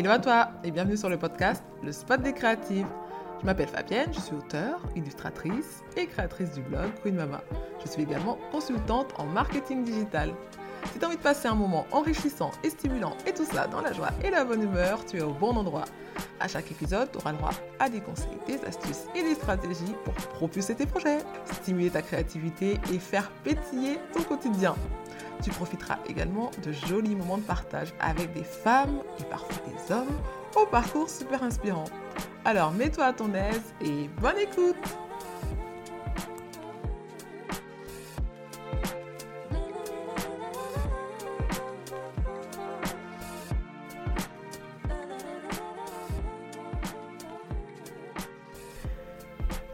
Hello à toi et bienvenue sur le podcast Le Spot des créatives. Je m'appelle Fabienne, je suis auteure, illustratrice et créatrice du blog Queen Mama. Je suis également consultante en marketing digital. Si tu as envie de passer un moment enrichissant et stimulant et tout ça dans la joie et la bonne humeur, tu es au bon endroit. À chaque épisode, tu auras droit à des conseils, des astuces et des stratégies pour propulser tes projets, stimuler ta créativité et faire pétiller ton quotidien. Tu profiteras également de jolis moments de partage avec des femmes et parfois des hommes au parcours super inspirant. Alors mets-toi à ton aise et bonne écoute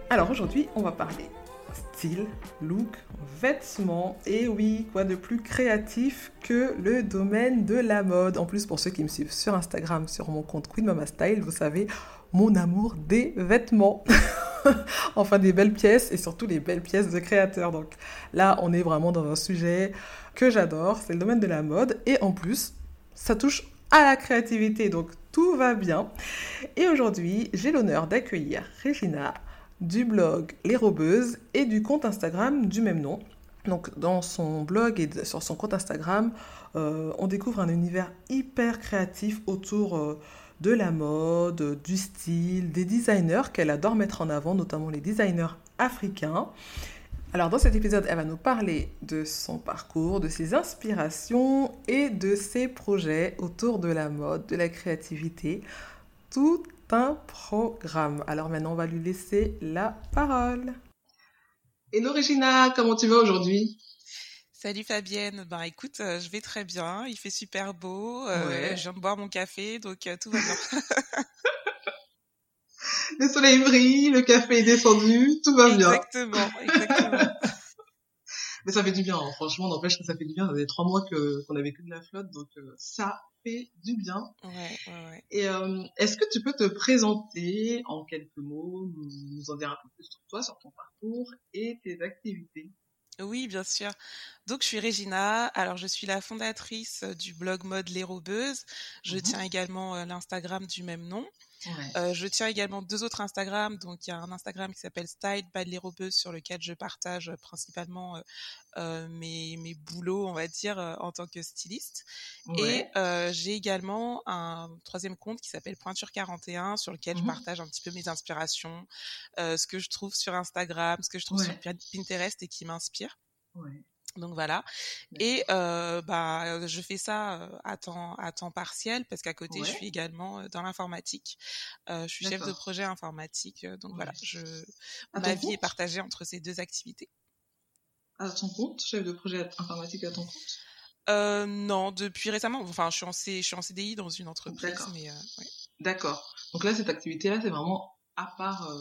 Alors aujourd'hui, on va parler look, vêtements. Et oui, quoi de plus créatif que le domaine de la mode. En plus, pour ceux qui me suivent sur Instagram, sur mon compte Queen Mama Style, vous savez, mon amour des vêtements. enfin, des belles pièces et surtout les belles pièces de créateurs. Donc là, on est vraiment dans un sujet que j'adore, c'est le domaine de la mode. Et en plus, ça touche à la créativité, donc tout va bien. Et aujourd'hui, j'ai l'honneur d'accueillir Regina du blog Les Robeuses et du compte Instagram du même nom. Donc dans son blog et sur son compte Instagram, euh, on découvre un univers hyper créatif autour euh, de la mode, du style, des designers qu'elle adore mettre en avant, notamment les designers africains. Alors dans cet épisode, elle va nous parler de son parcours, de ses inspirations et de ses projets autour de la mode, de la créativité. Tout un programme. Alors maintenant, on va lui laisser la parole. Hello Regina, comment tu vas aujourd'hui? Salut Fabienne, ben écoute, euh, je vais très bien, il fait super beau, euh, je viens de boire mon café, donc euh, tout va bien. le soleil brille, le café est descendu, tout va bien. Exactement, exactement. Mais ça fait du bien, hein. franchement, n'empêche que ça fait du bien. Ça fait trois mois que qu'on avait que de la flotte, donc ça du bien. Ouais, ouais, Et euh, est-ce que tu peux te présenter en quelques mots, nous, en dire un peu plus sur toi, sur ton parcours et tes activités? Oui, bien sûr. Donc, je suis Regina. Alors, je suis la fondatrice du blog Mode Les Robeuses. Je mmh tiens également euh, l'Instagram du même nom. Euh, je tiens également deux autres Instagram. Donc, il y a un Instagram qui s'appelle Style by les sur lequel je partage principalement euh, mes, mes boulots, on va dire, en tant que styliste. Et j'ai également un troisième compte qui s'appelle Pointure 41 sur lequel je mmh partage un petit peu mes inspirations, ce que je trouve sur Instagram, ce que je trouve sur Pinterest et qui m'inspire. Donc voilà. Et euh, bah, je fais ça à temps, à temps partiel parce qu'à côté, je suis également dans l'informatique. je suis chef de projet informatique. Donc voilà, je, ma vie est partagée entre ces deux activités. À ton compte, chef de projet informatique à ton compte? Euh, Non, depuis récemment. Enfin, je suis en, C, je suis en CDI dans une entreprise. Mais, ouais. D'accord. Donc là, cette activité-là, c'est vraiment à part,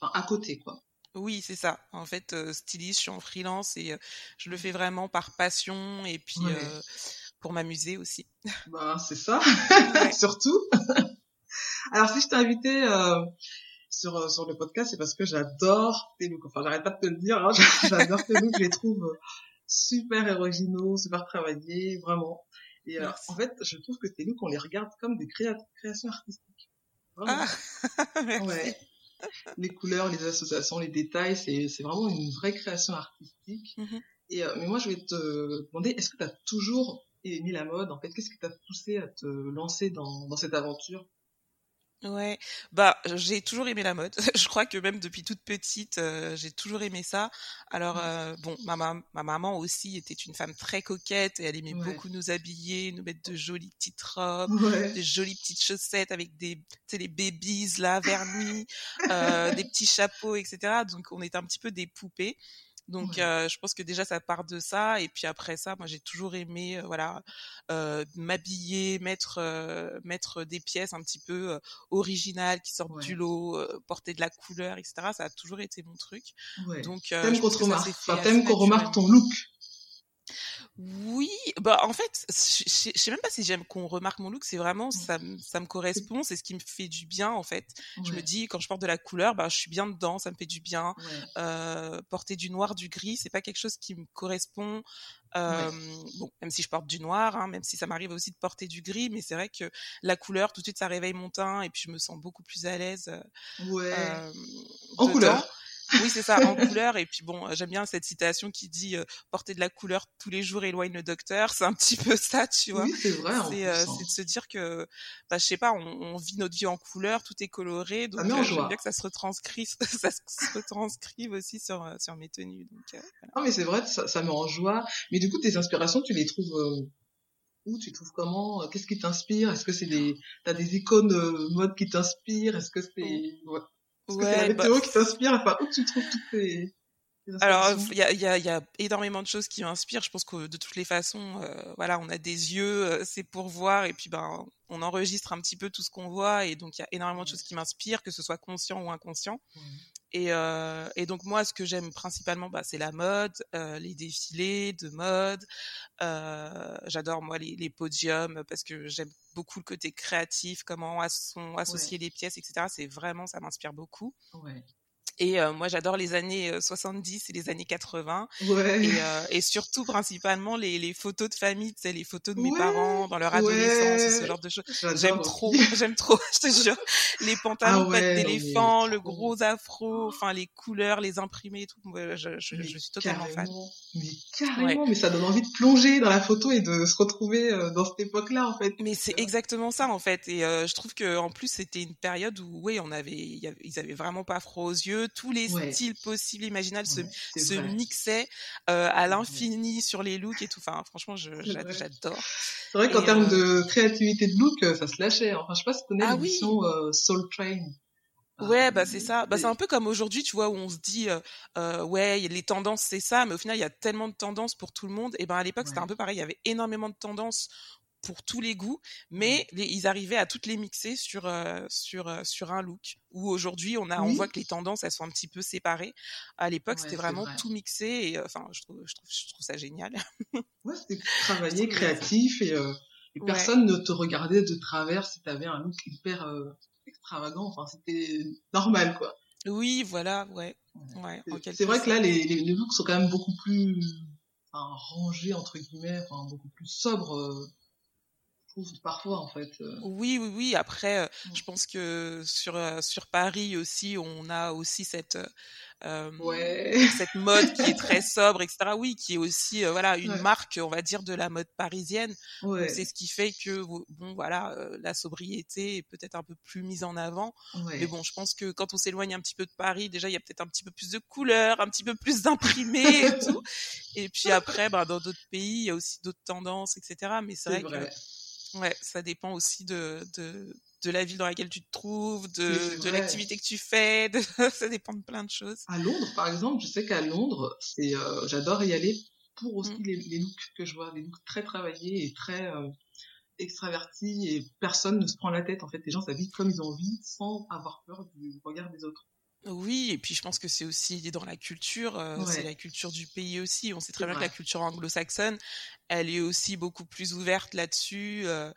enfin, à côté, quoi. Oui, c'est ça. En fait, euh, styliste, je suis en freelance et euh, je le fais vraiment par passion et puis euh, pour m'amuser aussi. Bah, c'est ça, surtout. Alors, si je t'ai invité sur, sur le podcast, c'est parce que j'adore tes looks. Enfin, j'arrête pas de te le dire, hein, j'adore tes looks, je les trouve super originaux, super travaillés, vraiment. Et en fait, je trouve que tes looks, on les regarde comme des créations artistiques. Vraiment. Ah, merci. Ouais les couleurs, les associations, les détails, c'est vraiment une vraie création artistique. Mm-hmm. Et euh, mais moi, je vais te demander, est-ce que tu as toujours aimé la mode En fait, qu'est-ce qui t'a poussé à te lancer dans, dans cette aventure? Ouais, bah j'ai toujours aimé la mode. je crois que même depuis toute petite, euh, j'ai toujours aimé ça. Alors euh, bon, ma, ma maman aussi était une femme très coquette et elle aimait beaucoup nous habiller, nous mettre de jolies petites robes, de jolies petites chaussettes avec des, tu sais, les babies là vernis, euh, des petits chapeaux, etc. Donc on était un petit peu des poupées. Donc, euh, je pense que déjà ça part de ça. Et puis après ça, moi j'ai toujours aimé, euh, voilà, euh, m'habiller, mettre mettre des pièces un petit peu originales qui sortent du lot, porter de la couleur, etc. Ça a toujours été mon truc. Ouais. Donc, t'aimes qu'on remarque, enfin, qu'on remarque ton look. Oui, bah, en fait, je sais même pas si j'aime qu'on remarque mon look. C'est vraiment ça, ça me correspond. C'est ce qui me fait du bien en fait. Je me dis quand je porte de la couleur, bah, je suis bien dedans. Ça me fait du bien. Euh, porter du noir, du gris, c'est pas quelque chose qui me correspond. Euh, bon, même si je porte du noir, hein, même si ça m'arrive aussi de porter du gris, mais c'est vrai que la couleur, tout de suite, ça réveille mon teint et puis je me sens beaucoup plus à l'aise. Euh, ouais. en couleur? Oui, c'est ça, en couleur. Et puis bon, j'aime bien cette citation qui dit porter de la couleur tous les jours éloigne le docteur. C'est un petit peu ça, tu vois. Oui, c'est vrai. C'est hein. de se dire que, bah, je sais pas, on, vit notre vie en couleur, tout est coloré. Donc, j'aime bien que ça se retranscrive, ça se retranscrive aussi sur, sur mes tenues. Donc, Non, mais c'est vrai, ça, ça me rend joie. Mais du coup, tes inspirations, tu les trouves où? Tu trouves comment? Qu'est-ce qui t'inspire? Est-ce que c'est des t'as des icônes mode qui t'inspirent? Est-ce que c'est ouais, la bah météo qui t'inspire Enfin, où tu trouves toutes tes alors, il y a, y, a, y a, énormément de choses qui m'inspirent. Je pense que de toutes les façons, euh, voilà, on a des yeux, euh, c'est pour voir, et puis ben, on enregistre un petit peu tout ce qu'on voit, et donc il y a énormément de choses qui m'inspirent, que ce soit conscient ou inconscient. Et, euh, et, donc moi, ce que j'aime principalement, bah, c'est la mode, euh, les défilés de mode. Euh, J'adore moi les, les, podiums parce que j'aime beaucoup le côté créatif, comment sont associées les pièces, etc. C'est vraiment, ça m'inspire beaucoup. Ouais. Et euh, moi, j'adore les années 70 euh, et les années 80. Ouais. Et, euh, et, surtout, principalement, les, les, photos de famille, tu sais, les photos de mes parents dans leur adolescence, ce genre de choses. J'aime trop, j'aime trop, je te jure. Les pantalons ah pas d'éléphant, le gros afro, enfin, les couleurs, les imprimés et tout. Je, je, je suis totalement fan. Mais carrément, mais ça donne envie de plonger dans la photo et de se retrouver dans cette époque-là, en fait. Mais c'est exactement ça, en fait. Et je trouve que en plus, c'était une période où, oui, on avait, ils avaient vraiment pas froid aux yeux tous les styles possibles, imaginables se, se mixaient euh, à l'infini sur les looks et tout. Enfin, franchement, j'adore. C'est vrai qu'en termes euh, de créativité de look, euh, ça se lâchait. Enfin, je sais pas si tu connais ah, l'émission Soul Train. Ouais, bah c'est ça. Bah c'est un peu comme aujourd'hui, tu vois, où on se dit, euh, ouais, les tendances c'est ça, mais au final il y a tellement de tendances pour tout le monde. Et ben à l'époque c'était un peu pareil, il y avait énormément de tendances pour tous les goûts, mais ils arrivaient à toutes les mixer sur euh, sur euh, sur un look. Où aujourd'hui on a on voit que les tendances elles sont un petit peu séparées. À l'époque c'était vraiment tout mixé et euh, enfin je trouve je trouve je trouve ça génial. ouais c'était travaillé créatif et, et personne ne te regardait de travers si tu avais un look hyper extravagant. Enfin c'était normal quoi. Oui voilà ouais ouais. C'est vrai que là les, les, les, looks sont quand même beaucoup plus enfin, rangés entre guillemets, enfin, beaucoup plus sobres parfois en fait. Euh. Oui, oui, oui. Après, euh, je pense que sur euh, sur Paris aussi, on a aussi cette cette mode qui est très sobre, etc. Oui, qui est aussi voilà une marque, on va dire, de la mode parisienne. C'est ce qui fait que bon, voilà, la sobriété est peut-être un peu plus mise en avant. Mais bon, je pense que quand on s'éloigne un petit peu de Paris, déjà il y a peut-être un petit peu plus de couleurs, un petit peu plus d'imprimés et tout. Et puis après, ben, dans d'autres pays, il y a aussi d'autres tendances, etc. Mais c'est vrai, vrai, que Ouais, ça dépend aussi de, de, de, la ville dans laquelle tu te trouves, de, de l'activité que tu fais, de... ça dépend de plein de choses. À Londres, par exemple, je sais qu'à Londres, c'est, euh, j'adore y aller pour aussi mmh. les, les, looks que je vois, des looks très travaillés et très euh, extravertis et personne ne se prend la tête. En fait, les gens s'habillent comme ils ont envie sans avoir peur du regard des autres. Oui, et puis je pense que c'est aussi dans la culture, euh, c'est la culture du pays aussi. On sait très bien que la culture anglo-saxonne, elle est aussi beaucoup plus ouverte là-dessus, euh,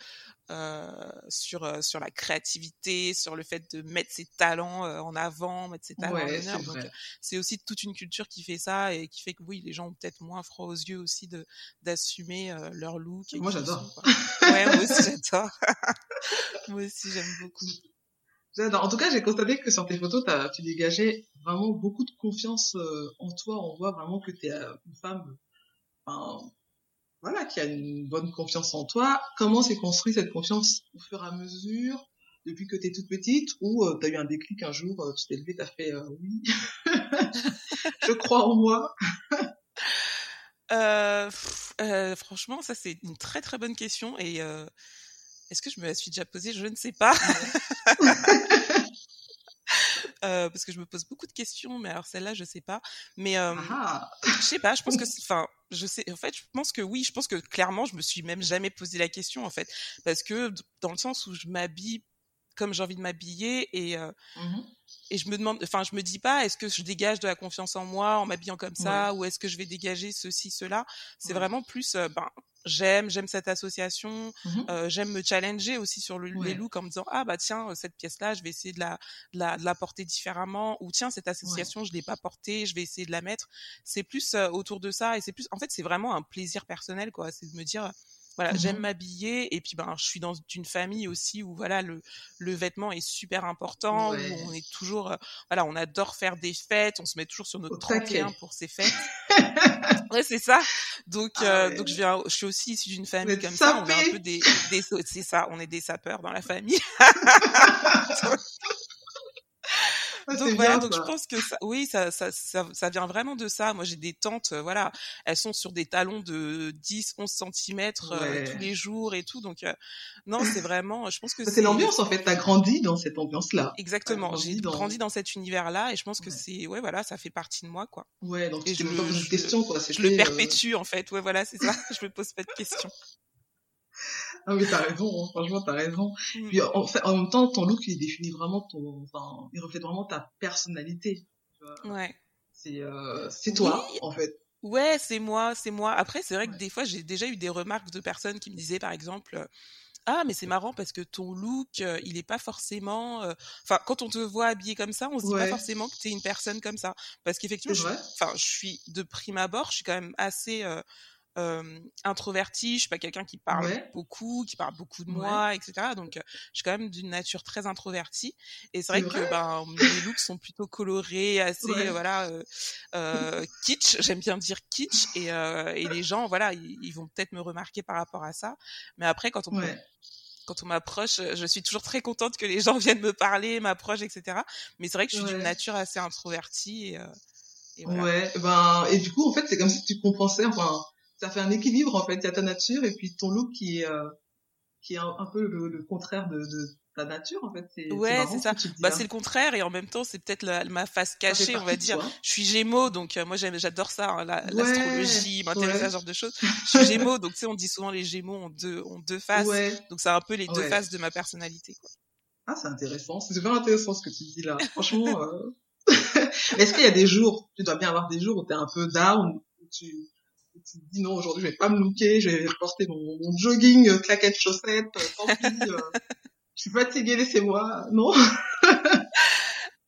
euh, sur euh, sur la créativité, sur le fait de mettre ses talents euh, en avant, mettre ses talents en honneur. Donc c'est aussi toute une culture qui fait ça et qui fait que oui, les gens ont peut-être moins froid aux yeux aussi de d'assumer leur look. moi j'adore. ouais, moi aussi j'adore. moi aussi j'aime beaucoup. En tout cas, j'ai constaté que sur tes photos, tu dégageais vraiment beaucoup de confiance euh, en toi. On voit vraiment que tu es euh, une femme, voilà, qui a une bonne confiance en toi. Comment s'est construite cette confiance au fur et à mesure, depuis que tu es toute petite, ou euh, tu as eu un déclic un jour, tu t'es levé, tu as fait oui, je crois en moi Franchement, ça c'est une très très bonne question et est-ce que je me la suis déjà posée? Je ne sais pas. Euh, parce que je me pose beaucoup de questions, mais alors celle-là, je sais pas. Mais euh, ah. je sais pas. Je pense que, enfin, je sais. En fait, je pense que oui. Je pense que clairement, je me suis même jamais posé la question en fait, parce que dans le sens où je m'habille comme j'ai envie de m'habiller et mmh et je me demande, enfin, je me dis pas, est-ce que je dégage de la confiance en moi en m'habillant comme ça, ou est-ce que je vais dégager ceci, cela? C'est vraiment plus, ben, j'aime, j'aime cette association, mmh j'aime me challenger aussi sur le, les looks en me disant ah bah tiens cette pièce là, je vais essayer de la, de la, de la porter différemment, ou tiens cette association je l'ai pas portée, je vais essayer de la mettre. C'est plus autour de ça et c'est plus, en fait c'est vraiment un plaisir personnel quoi, c'est de me dire voilà, j'aime mmh m'habiller et puis ben je suis dans une famille aussi où voilà le le vêtement est super important où on est toujours voilà, on adore faire des fêtes, on se met toujours sur notre 31 pour ces fêtes. ouais, c'est ça. Donc ah donc je viens je suis aussi issue d'une famille comme ça, on est un peu des, des c'est ça, on est des sapeurs dans la famille. donc voilà, donc je pense que ça, oui, ça, ça, ça, ça, vient vraiment de ça. Moi, j'ai des tantes, euh, voilà, elles sont sur des talons de 10, 11 cm tous les jours et tout. Donc euh, non, c'est vraiment, je pense que c'est l'ambiance en fait. T'as grandi dans cette ambiance-là. Exactement. J'ai grandi dans cet univers-là et je pense que c'est, ouais, voilà, ça fait partie de moi, quoi. Ouais, donc je, me pose une question, quoi. Je le euh, perpétue en fait. Ouais, voilà, c'est ça. je me pose pas de questions. Ah oui, t'as raison, hein. franchement, t'as raison. Mm. Puis en, fait, en même temps, ton look, il définit vraiment ton, enfin, il reflète vraiment ta personnalité. Ouais. C'est, euh, c'est toi, en fait. Ouais, c'est moi, c'est moi. Après, c'est vrai que des fois, j'ai déjà eu des remarques de personnes qui me disaient, par exemple, euh, ah mais c'est marrant parce que ton look euh, il est pas forcément enfin quand on te voit habillé comme ça on se dit pas forcément que tu es une personne comme ça parce qu'effectivement enfin je, suis de prime abord je suis quand même assez euh, introvertie, je suis pas quelqu'un qui parle beaucoup, qui parle beaucoup de moi, etc. Donc, euh, je suis quand même d'une nature très introvertie. Et c'est vrai, que ben, mes looks sont plutôt colorés, assez voilà euh, kitsch. J'aime bien dire kitsch. Et, et les gens, voilà, ils, vont peut-être me remarquer par rapport à ça. Mais après, quand on quand on m'approche, je suis toujours très contente que les gens viennent me parler, m'approchent, etc. Mais c'est vrai que je suis d'une nature assez introvertie. Et, et voilà. Ouais, ben, et du coup, en fait, c'est comme si tu compensais, enfin, ça fait un équilibre en fait. Il y a ta nature et puis ton look qui est euh, qui est un, peu le, contraire de, de, ta nature en fait. C'est, ouais, c'est ça. Bah c'est le contraire et en même temps c'est peut-être ma face cachée, on va dire. Je suis Gémeaux donc euh, moi j'adore ça, hein, l'astrologie, m'intéresse à ce genre de choses. Je suis Gémeaux donc tu sais on dit souvent les Gémeaux ont deux ont deux faces, donc c'est un peu les deux faces de ma personnalité. Quoi. Ah c'est intéressant, c'est super intéressant ce que tu dis là. Franchement. Euh... Est-ce qu'il y a des jours, tu dois bien avoir des jours où tu es un peu down, où tu tu te dis non aujourd'hui je vais pas me looker, je vais porter mon, mon jogging, euh, claquettes, chaussettes, euh, tant pis, euh, je suis fatiguée, laissez-moi, non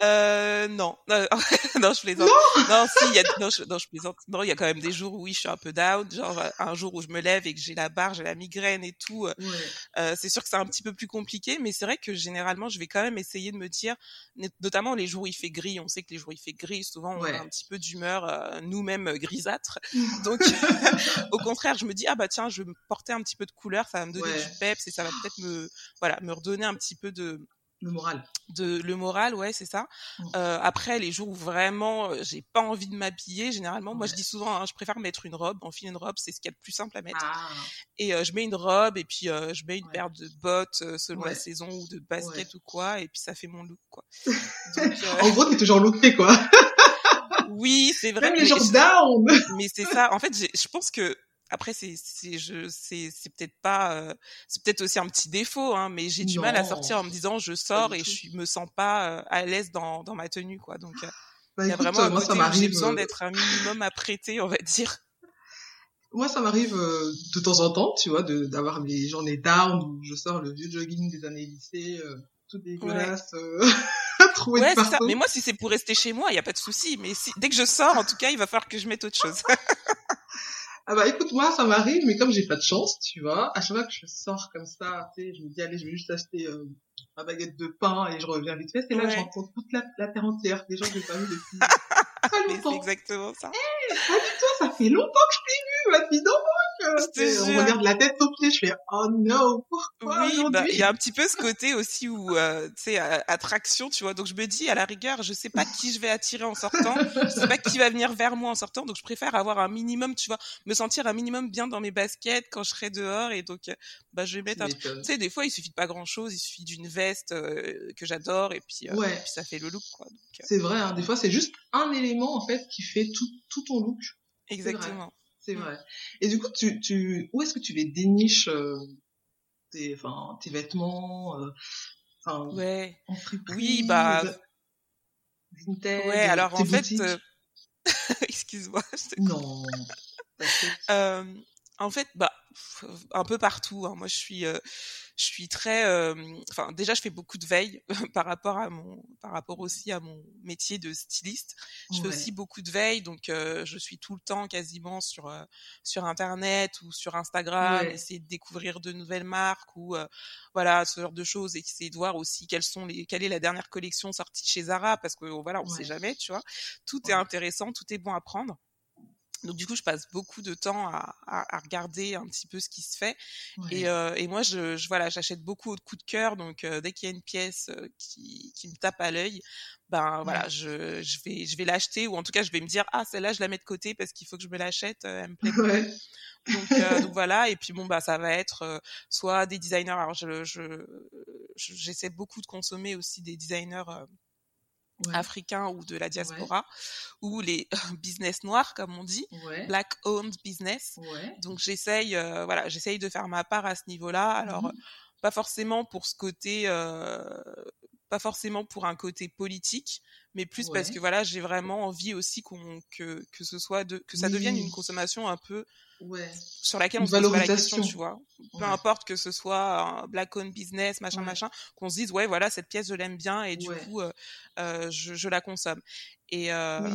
euh, non, non, je plaisante. Non, non si, il y a, non, je, non, je plaisante. Non, il y a quand même des jours où oui, je suis un peu down, genre un jour où je me lève et que j'ai la barre, j'ai la migraine et tout. Euh, c'est sûr que c'est un petit peu plus compliqué, mais c'est vrai que généralement, je vais quand même essayer de me dire, notamment les jours où il fait gris. On sait que les jours où il fait gris, souvent, on a un petit peu d'humeur euh, nous-mêmes grisâtres. Donc, au contraire, je me dis ah bah tiens, je vais me porter un petit peu de couleur, ça va me donner du peps et ça va peut-être me, voilà, me redonner un petit peu de le moral. De le moral, ouais, c'est ça. Mmh. Euh, après, les jours où vraiment euh, j'ai pas envie de m'habiller, généralement, moi je dis souvent, hein, je préfère mettre une robe. Enfiler une robe, c'est ce qu'il y a de plus simple à mettre. Ah. Et euh, je mets une robe et puis euh, je mets une paire de bottes euh, selon la saison ou de basket ou quoi, et puis ça fait mon look, quoi. Donc, en gros, t'es toujours looké, quoi. oui, c'est vrai. Même les jours down. Mais c'est ça. En fait, je pense que après c'est c'est je c'est c'est peut-être pas euh, c'est peut-être aussi un petit défaut hein mais j'ai du mal à sortir en me disant je sors et je me sens pas euh, à l'aise dans dans ma tenue quoi donc euh, bah, il y a vraiment un côté j'ai besoin d'être un minimum apprêté on va dire moi ça m'arrive de temps en temps tu vois de d'avoir mes journées down où je sors le vieux jogging des années lycée tout dégueulasse ouais. ouais, ça. Mais moi, si c'est pour rester chez moi, il y a pas de souci. Mais si, dès que je sors, en tout cas, il va falloir que je mette autre chose. Ah bah écoute moi ça m'arrive mais comme j'ai pas de chance tu vois à chaque fois que je sors comme ça tu sais je me dis allez je vais juste acheter euh, ma baguette de pain et je reviens vite fait et là je rencontre toute la, la terre entière des gens que j'ai pas vu depuis très longtemps. c'est exactement ça. Hey, toi ça fait longtemps que je t'ai vu ma fille on regarde la tête aux pieds, je fais oh no, pourquoi Oui, bah il y a un petit peu ce côté aussi où euh, tu sais attraction, tu vois. Donc je me dis à la rigueur, je sais pas qui je vais attirer en sortant, je sais pas qui va venir vers moi en sortant, donc je préfère avoir un minimum, tu vois, me sentir un minimum bien dans mes baskets quand je serai dehors. Et donc euh, bah je vais mettre un tu sais des fois il suffit de pas grand-chose, il suffit d'une veste euh, que j'adore. Et puis, euh, et puis ça fait le look quoi. C'est vrai, hein, des fois c'est juste un élément en fait qui fait tout tout ton look. Exactement c'est mm. vrai. Et du coup, tu, tu, où est-ce que tu les déniches euh, tes, enfin, tes vêtements euh, Enfin, ouais. oui, bah. Vintage, ouais, alors en fait. Excuse-moi. Non. En fait, bah, un peu partout. Hein. Moi, je suis, euh, je suis très, euh, enfin, déjà, je fais beaucoup de veille par rapport à mon, par rapport aussi à mon métier de styliste. Je fais aussi beaucoup de veille, donc euh, je suis tout le temps quasiment sur sur internet ou sur Instagram, essayer de découvrir de nouvelles marques ou voilà ce genre de choses, et essayer de voir aussi quelles sont les, quelle est la dernière collection sortie chez Zara, parce que voilà, on sait jamais, tu vois. Tout est intéressant, tout est bon à prendre. Donc du coup, je passe beaucoup de temps à, à, regarder un petit peu ce qui se fait. Et, euh, et, moi, je, je voilà, j'achète beaucoup au coup de cœur. Donc euh, dès qu'il y a une pièce euh, qui, qui, me tape à l'œil, ben voilà, je, je vais je vais l'acheter ou en tout cas, je vais me dire ah celle-là, je la mets de côté parce qu'il faut que je me l'achète. elle me plaît. Ouais. Donc, donc, voilà. Et puis bon bah ça va être soit des designers. Alors je j'essaie beaucoup de consommer aussi des designers africains ou de la diaspora, ou les business noirs, comme on dit, black owned business. Donc j'essaye, euh, voilà, j'essaye de faire ma part à ce niveau-là. Alors mmh pas forcément pour ce côté, euh, pas forcément pour un côté politique, mais plus parce que voilà, j'ai vraiment envie aussi qu'on que que ce soit de que ça devienne une consommation un peu sur laquelle on se pose la question, tu vois. Peu importe que ce soit un black owned business, machin, machin, qu'on se dise ouais voilà cette pièce je l'aime bien et du coup euh, euh, je, je, la consomme. Et euh,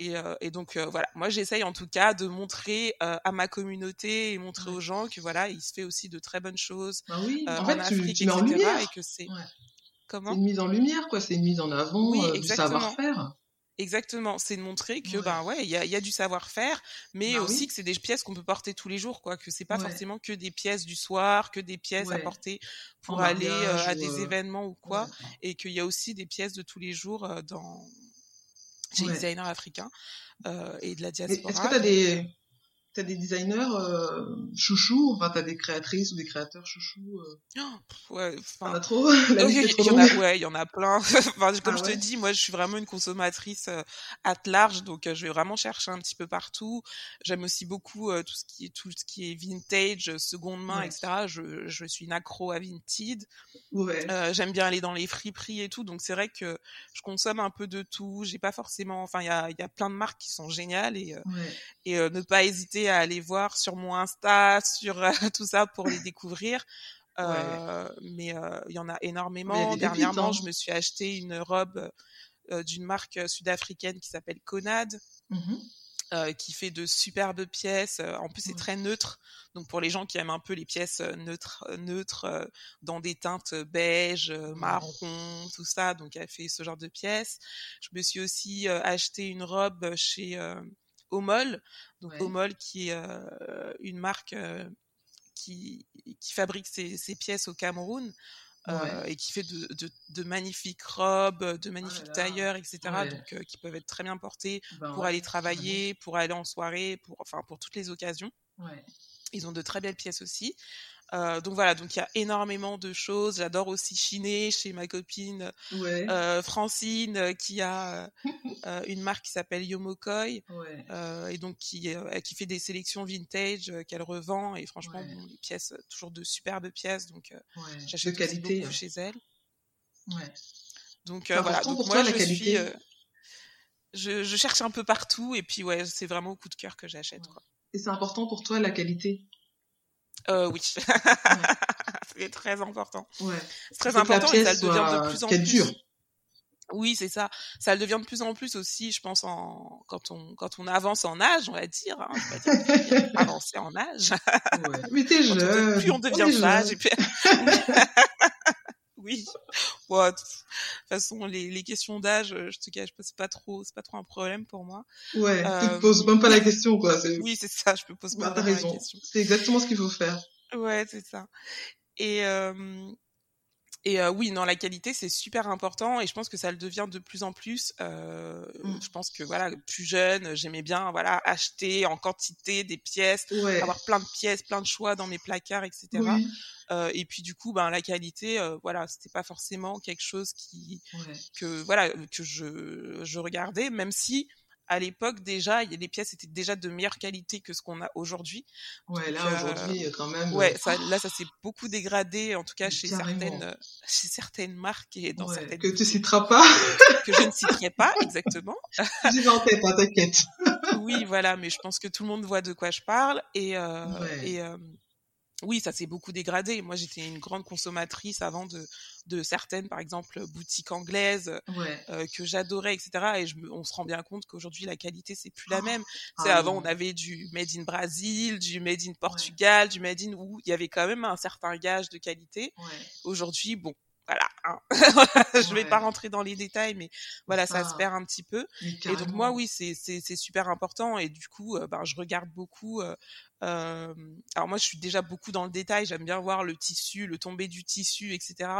et, euh, et, donc voilà, moi j'essaye en tout cas de montrer à ma communauté et montrer aux gens que voilà, il se fait aussi de très bonnes choses bah oui. en, fait, Afrique, tu, en lumière. et que c'est comment C'est une mise en lumière quoi, c'est une mise en avant du savoir-faire. Exactement, c'est de montrer que ben ouais, il y a, y a, du savoir-faire, mais bah aussi que c'est des pièces qu'on peut porter tous les jours, quoi. Que c'est pas forcément que des pièces du soir, que des pièces à porter pour aller à des événements ou quoi, et qu'il y a aussi des pièces de tous les jours dans chez les designers africains euh, et de la diaspora. Est-ce que tu as des t'as des designers euh, chouchous, enfin t'as des créatrices ou des créateurs chouchous. Euh... Oh, ouais, enfin. a trop. La. A, ouais, il y en a plein. enfin, comme ah je te dis, moi je suis vraiment une consommatrice euh, at large, donc euh, je vais vraiment chercher un petit peu partout. J'aime aussi beaucoup euh, tout ce qui est tout ce qui est vintage, seconde main, ouais. etc. Je, je suis une accro à Vinted. Ouais. J'aime bien aller dans les friperies et tout, donc c'est vrai que je consomme un peu de tout. J'ai pas forcément, enfin il y a il y a plein de marques qui sont géniales et et ne pas hésiter à aller voir sur mon Insta, sur euh, tout ça pour les découvrir. Euh, mais euh, il y en a énormément. Dernièrement, hein. je me suis acheté une robe d'une marque sud-africaine qui s'appelle Conad. Mmh qui fait de superbes pièces. En plus, c'est très neutre. Donc, pour les gens qui aiment un peu les pièces neutres, neutres dans des teintes beige, marron, tout ça. Donc, elle fait ce genre de pièces. Je me suis aussi acheté une robe chez Homol. Donc qui est euh, une marque euh, qui, qui fabrique ses, pièces au Cameroun. Euh, et qui fait de, de, magnifiques robes, de oh magnifiques tailleurs, etc. Donc, qui peuvent être très bien portées ben pour aller travailler, pour aller en soirée, pour, enfin, pour toutes les occasions. Ils ont de très belles pièces aussi. Euh, donc voilà, donc il y a énormément de choses. J'adore aussi chiner chez ma copine euh, Francine euh, qui a une marque qui s'appelle Yomokoi et donc qui qui fait des sélections vintage qu'elle revend. Et franchement bon, les pièces toujours de superbes pièces. Donc j'achète qualité beaucoup chez elle. Donc voilà, donc moi je suis je, je, cherche un peu partout. Et puis ouais, c'est vraiment au coup de cœur que j'achète quoi. Et c'est important pour toi la qualité? Euh, oui. c'est très important. Ouais. C'est très important et ça le devient de plus en plus. Oui, c'est ça. Ça le devient de plus en plus aussi, je pense, en... quand on quand on avance en âge, on va dire. Hein, dire avancer en âge. Ouais. Mais t'es jeune. Plus on devient sage et puis. Oui. Bon, de toute façon, les, les questions d'âge, je te cache pas, c'est pas trop, c'est pas trop un problème pour moi. Ouais, euh... tu te poses même pas la question, quoi. Oui, c'est ça, je me pose pas bah, la question. C'est exactement ce qu'il faut faire. Ouais, c'est ça. Et, euh, et euh, oui, non, la qualité c'est super important et je pense que ça le devient de plus en plus. Euh, mmh. Je pense que voilà, plus jeune, j'aimais bien voilà acheter en quantité des pièces, avoir plein de pièces, plein de choix dans mes placards, etc. Euh, et puis du coup, ben la qualité, euh, voilà, c'était pas forcément quelque chose qui que voilà que je je regardais, même si à l'époque déjà, les pièces étaient déjà de meilleure qualité que ce qu'on a aujourd'hui. Ouais, là aujourd'hui quand même. Ouais, ça, là ça s'est beaucoup dégradé, en tout cas chez certaines, chez certaines marques et dans certaines. Que tu citeras pas. que je ne citerai pas exactement. J'ai en tête, hein, t'inquiète. oui, voilà, mais je pense que tout le monde voit de quoi je parle et et oui, ça s'est beaucoup dégradé. Moi, j'étais une grande consommatrice avant de, de certaines, par exemple, boutiques anglaises euh, que j'adorais, etc. Et je on se rend bien compte qu'aujourd'hui, la qualité, c'est plus la oh, même. c'est ah avant, on avait du made in Brésil, du made in Portugal, du made in où il y avait quand même un certain gage de qualité. Aujourd'hui, bon, voilà, hein. je vais pas rentrer dans les détails, mais voilà, ça se perd un petit peu. Et donc moi, oui, c'est c'est super important. Et du coup, euh, ben, je regarde beaucoup euh, euh, alors moi, je suis déjà beaucoup dans le détail. J'aime bien voir le tissu, le tombé du tissu, etc.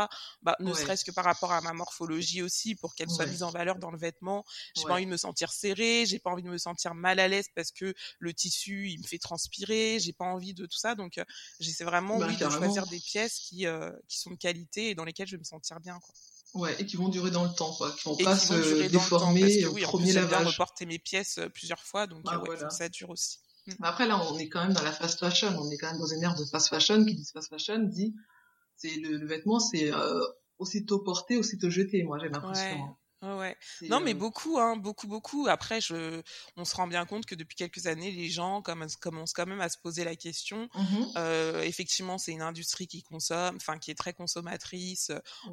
Bah, ne serait-ce que par rapport à ma morphologie aussi, pour qu'elle soit mise en valeur dans le vêtement. J'ai pas envie de me sentir serrée, j'ai pas envie de me sentir mal à l'aise parce que le tissu il me fait transpirer. J'ai pas envie de tout ça, donc euh, j'essaie vraiment bah, de choisir des pièces qui euh, qui sont de qualité et dans lesquelles je vais me sentir bien. Quoi. Ouais, et qui vont durer dans le temps, quoi. Qui vont pas se déformer au premier lavage. Bien reporter mes pièces plusieurs fois, donc bah, ça dure aussi. Mm. Mais après, là, on est quand même dans la fast fashion. On est quand même dans une ère de fast fashion. Qui dit fast fashion dit, c'est le, vêtement, c'est euh, aussitôt porté, aussitôt jeté. Moi, j'ai l'impression. Ouais. Ouais. Non, mais euh, beaucoup, hein, beaucoup, beaucoup. Après, je, on se rend bien compte que depuis quelques années, les gens commencent quand même à se poser la question. Mm-hmm. Euh, effectivement, c'est une industrie qui consomme, enfin, qui est très consommatrice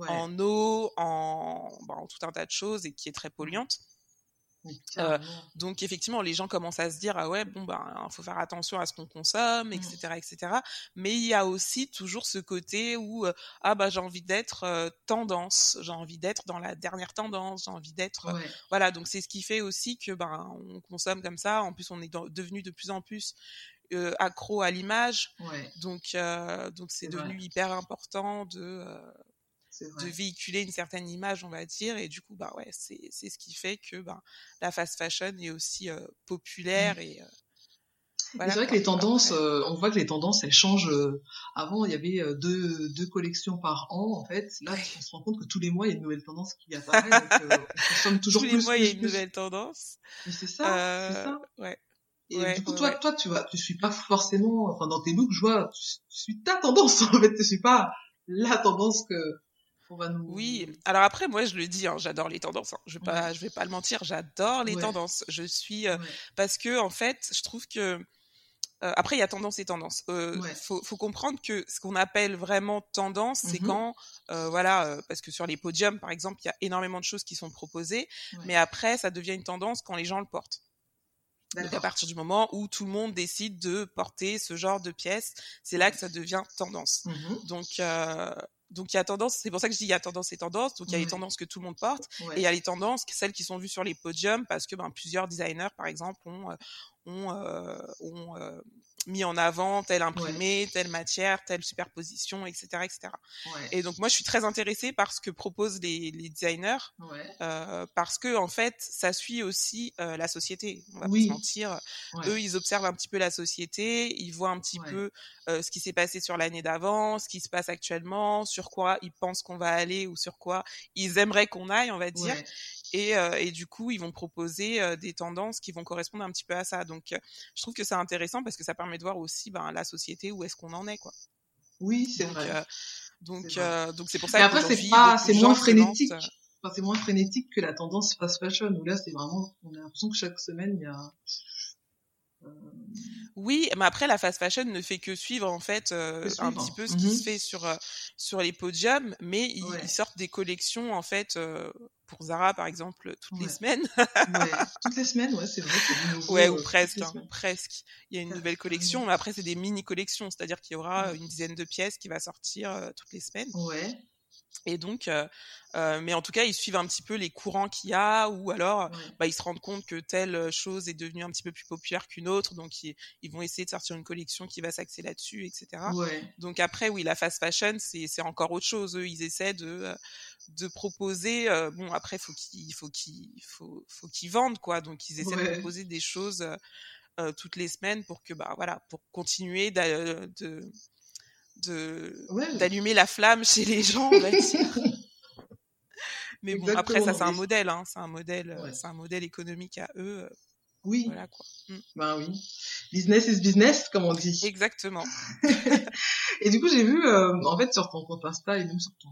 en eau, en, bah, en tout un tas de choses et qui est très polluante. Euh, donc effectivement, les gens commencent à se dire ah ouais bon ben il faut faire attention à ce qu'on consomme, etc., mmh. etc. Mais il y a aussi toujours ce côté où euh, ah bah j'ai envie d'être euh, tendance, j'ai envie d'être dans la dernière tendance, j'ai envie d'être voilà donc c'est ce qui fait aussi que ben on consomme comme ça. En plus on est devenu de plus en plus accro à l'image, donc donc c'est devenu hyper important de de véhiculer une certaine image, on va dire. Et du coup, bah ouais, c'est ce qui fait que bah, la fast fashion est aussi euh, populaire mmh. et euh, c'est vrai que les tendances, euh, on voit que les tendances, elles changent. avant, il y avait deux, deux collections par an, en fait. Là, on se rend compte que tous les mois, il y a une nouvelle tendance qui apparaît. donc, on toujours tous les mois, il y a une nouvelle tendance. C'est ça, c'est ça. Ouais. Et du coup, toi, toi, tu vois, tu suis pas forcément, enfin, dans tes looks, je vois, tu, suis ta tendance, en fait. Tu suis pas la tendance que, oui, alors après, moi, je le dis, hein, j'adore les tendances. Hein. Je vais je vais pas le mentir, j'adore les tendances. Je suis euh, parce que en fait, je trouve que euh, après, il y a tendance et tendance. Euh, faut, faut, comprendre que ce qu'on appelle vraiment tendance, c'est mmh quand, euh, voilà, parce que sur les podiums, par exemple, il y a énormément de choses qui sont proposées, mais après, ça devient une tendance quand les gens le portent. Donc à partir du moment où tout le monde décide de porter ce genre de pièces, c'est là que ça devient tendance. Mmh Donc donc il y a tendance, c'est pour ça que je dis il y a tendance et tendance. Donc il y a les tendances que tout le monde porte et il y a les tendances, celles qui sont vues sur les podiums parce que ben, plusieurs designers par exemple ont, euh, ont, euh, ont euh, mis en avant tel imprimé, telle matière, telle superposition, etc. etc. Ouais. Et donc moi je suis très intéressée par ce que proposent les, les designers euh, parce que en fait ça suit aussi euh, la société. On va pas se mentir. Eux ils observent un petit peu la société, ils voient un petit peu euh, ce qui s'est passé sur l'année d'avant, ce qui se passe actuellement, sur quoi ils pensent qu'on va aller ou sur quoi ils aimeraient qu'on aille, on va dire. Et, euh, et, du coup, ils vont proposer euh, des tendances qui vont correspondre un petit peu à ça. Donc, euh, je trouve que c'est intéressant parce que ça permet de voir aussi ben, la société où est-ce qu'on en est, quoi. Oui, c'est vrai. donc, donc c'est pour ça. Et après, c'est pas, c'est moins frénétique. Enfin, c'est moins frénétique que la tendance fast fashion où là, c'est vraiment, on a l'impression que chaque semaine, il y a oui, mais après la fast fashion ne fait que suivre en fait euh, un petit peu ce qui se mmh fait sur euh, sur les podiums, mais ils, sortent des collections en fait euh, pour Zara par exemple toutes les semaines. toutes les semaines, ouais, c'est vrai. ouais, ou presque, hein, presque. Il y a une nouvelle collection, mais après c'est des mini collections, c'est-à-dire qu'il y aura une dizaine de pièces qui va sortir toutes les semaines. Ouais. Et donc, euh, euh, mais en tout cas, ils suivent un petit peu les courants qu'il y a, ou alors, bah, ils se rendent compte que telle chose est devenue un petit peu plus populaire qu'une autre, donc ils, ils, vont essayer de sortir une collection qui va s'axer là-dessus, etc. Donc après, oui, la fast fashion, c'est encore autre chose. Eux, ils essaient de euh, de proposer. Euh, bon, après, faut qu'ils faut qu'ils faut faut qu'ils vendent quoi, donc ils essaient de proposer des choses euh, toutes les semaines pour que bah voilà, pour continuer de de d'allumer la flamme chez les gens, on va dire. Mais bon, après ça c'est un modèle, hein, c'est un modèle, c'est un modèle économique à eux. Oui. Voilà quoi. Mm. Ben oui. Business is business, comme on dit. Exactement. et du coup, j'ai vu, en fait, sur ton compte Insta et même sur ton,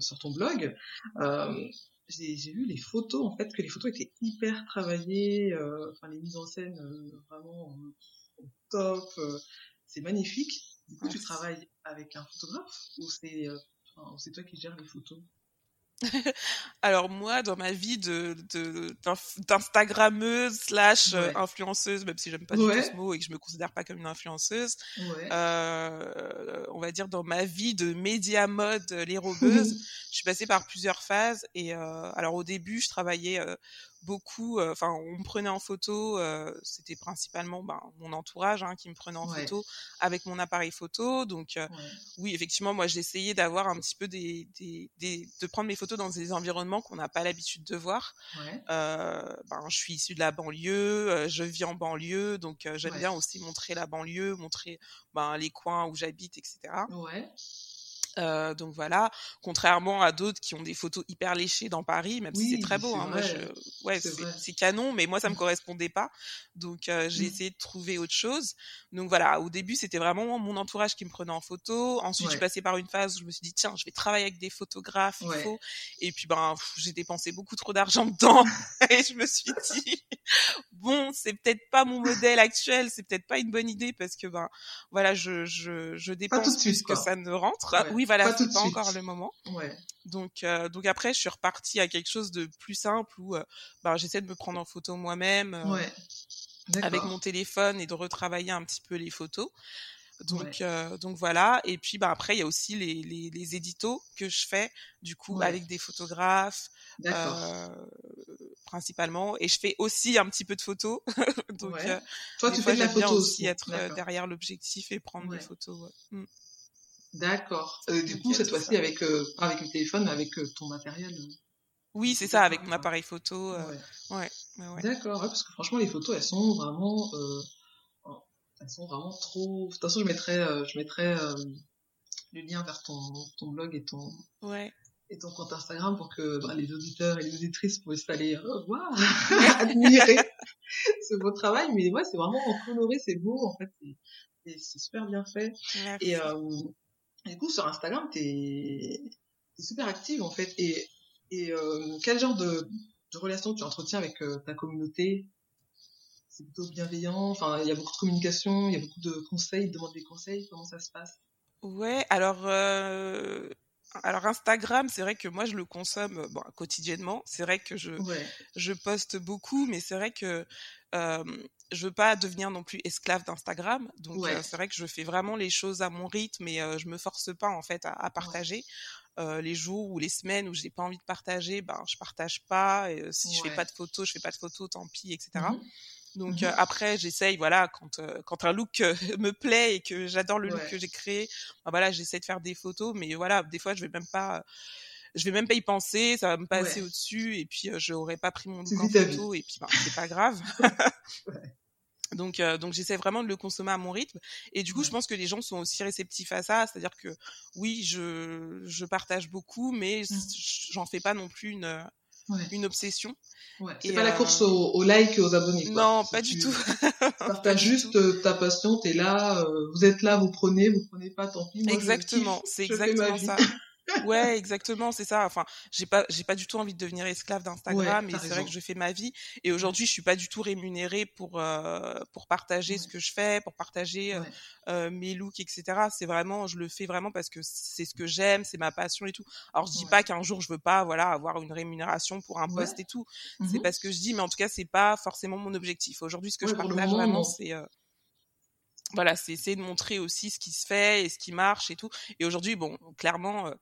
sur ton blog, euh, j'ai vu les photos, en fait, que les photos étaient hyper travaillées, euh, enfin, les mises en scène euh, vraiment top, c'est magnifique. Du coup, tu travailles avec un photographe ou c'est c'est toi qui gères les photos? Alors moi, dans ma vie de, d'instagrammeuse slash euh, influenceuse, même si j'aime pas du tout ce mot et que je me considère pas comme une influenceuse, euh, on va dire dans ma vie de média mode, les robeuses, je suis passée par plusieurs phases. Et euh, alors au début, je travaillais beaucoup, euh, enfin, on me prenait en photo, euh, c'était principalement ben, mon entourage hein, qui me prenait en photo avec mon appareil photo. Donc, euh, oui, effectivement, moi, j'essayais d'avoir un petit peu des, des, des, de prendre mes photos dans des environnements qu'on n'a pas l'habitude de voir. ben, je suis issue de la banlieue, je vis en banlieue, donc j'aime bien aussi montrer la banlieue, montrer ben, les coins où j'habite, etc. Ouais. Euh, donc voilà, contrairement à d'autres qui ont des photos hyper léchées dans Paris, même si c'est très beau, hein, moi je... ouais, c'est canon, mais moi ça me correspondait pas, donc euh, j'ai mmh. essayé de trouver autre chose. Donc voilà, au début c'était vraiment mon entourage qui me prenait en photo. Ensuite je suis passée par une phase où je me suis dit tiens, je vais travailler avec des photographes, il faut. Et puis ben j'ai dépensé beaucoup trop d'argent dedans et je me suis dit bon c'est peut-être pas mon modèle actuel, c'est peut-être pas une bonne idée parce que ben voilà je je, je dépense plus que ça ne rentre. Oui, voilà, c'est pas encore le moment. Ouais. Donc, euh, donc après, je suis repartie à quelque chose de plus simple où euh, bah, j'essaie de me prendre en photo moi-même euh, avec mon téléphone et de retravailler un petit peu les photos. Donc, donc voilà. Et puis, bah, après, il y a aussi les, les, les, éditos que je fais, du coup, avec des photographes, principalement. Et je fais aussi un petit peu de photos. donc, toi, tu fais de la photo aussi. être derrière l'objectif et prendre des photos. Mm. D'accord. Euh, du coup, cette fois-ci, avec, euh, avec le téléphone, mais avec euh, ton matériel. Oui, c'est ça, avec mon appareil photo. Ouais. ouais. D'accord, parce que franchement, les photos, elles sont vraiment. elles sont vraiment trop. De toute façon, je mettrai, je mettrai le lien vers ton, ton blog et ton. Ouais. Et ton compte Instagram pour que bah, les auditeurs et les auditrices puissent aller voir, admirer ce beau travail. Mais ouais, c'est vraiment coloré, c'est beau en fait, c'est super bien fait. Et, du coup, sur Instagram, tu es, super active en fait. Et, et euh, quel genre de, de relation tu entretiens avec euh, ta communauté? C'est plutôt bienveillant Enfin, il y a beaucoup de communication, il y a beaucoup de conseils, de demandes des conseils. Comment ça se passe? Ouais, alors. Euh... Alors Instagram, c'est vrai que moi je le consomme bon, quotidiennement. C'est vrai que je je poste beaucoup, mais c'est vrai que euh, je veux pas devenir non plus esclave d'Instagram. Donc euh, c'est vrai que je fais vraiment les choses à mon rythme et euh, je me force pas en fait à, partager. Euh, les jours ou les semaines où j'ai pas envie de partager, ben je partage pas. Et, si je fais pas de photos, je fais pas de photos, tant pis, etc. Mmh Donc mmh après j'essaye voilà quand quand un look me plaît et que j'adore le look que j'ai créé, ben, voilà j'essaie de faire des photos, mais voilà des fois je vais même pas je vais même pas y penser, ça va me passer au-dessus et puis je n'aurais pas pris mon look en photo et puis ben, c'est pas grave. Donc, euh, donc j'essaie vraiment de le consommer à mon rythme. Et du coup, je pense que les gens sont aussi réceptifs à ça. C'est-à-dire que oui, je, je partage beaucoup, mais mmh. j'en fais pas non plus une, une obsession. Ouais. C'est pas la course aux, aux likes et aux abonnés. Quoi. Non, pas du tout. partages juste euh, ta passion, t'es là, euh, vous êtes là, vous prenez, vous prenez pas, tant pis. exactement, c'est exactement ça ouais, exactement, c'est ça. Enfin, j'ai pas, j'ai pas du tout envie de devenir esclave d'Instagram, mais c'est vrai que je fais ma vie. Et aujourd'hui, je suis pas du tout rémunérée pour euh, pour partager ce que je fais, pour partager euh, euh, mes looks, etc. C'est vraiment, je le fais vraiment parce que c'est ce que j'aime, c'est ma passion et tout. Alors, je dis pas qu'un jour je veux pas, voilà, avoir une rémunération pour un poste et tout. C'est mmh parce que je dis, mais en tout cas, c'est pas forcément mon objectif. Aujourd'hui, ce que je partage vraiment, c'est voilà, c'est essayer de montrer aussi ce qui se fait et ce qui marche et tout. Et aujourd'hui, bon, clairement, euh,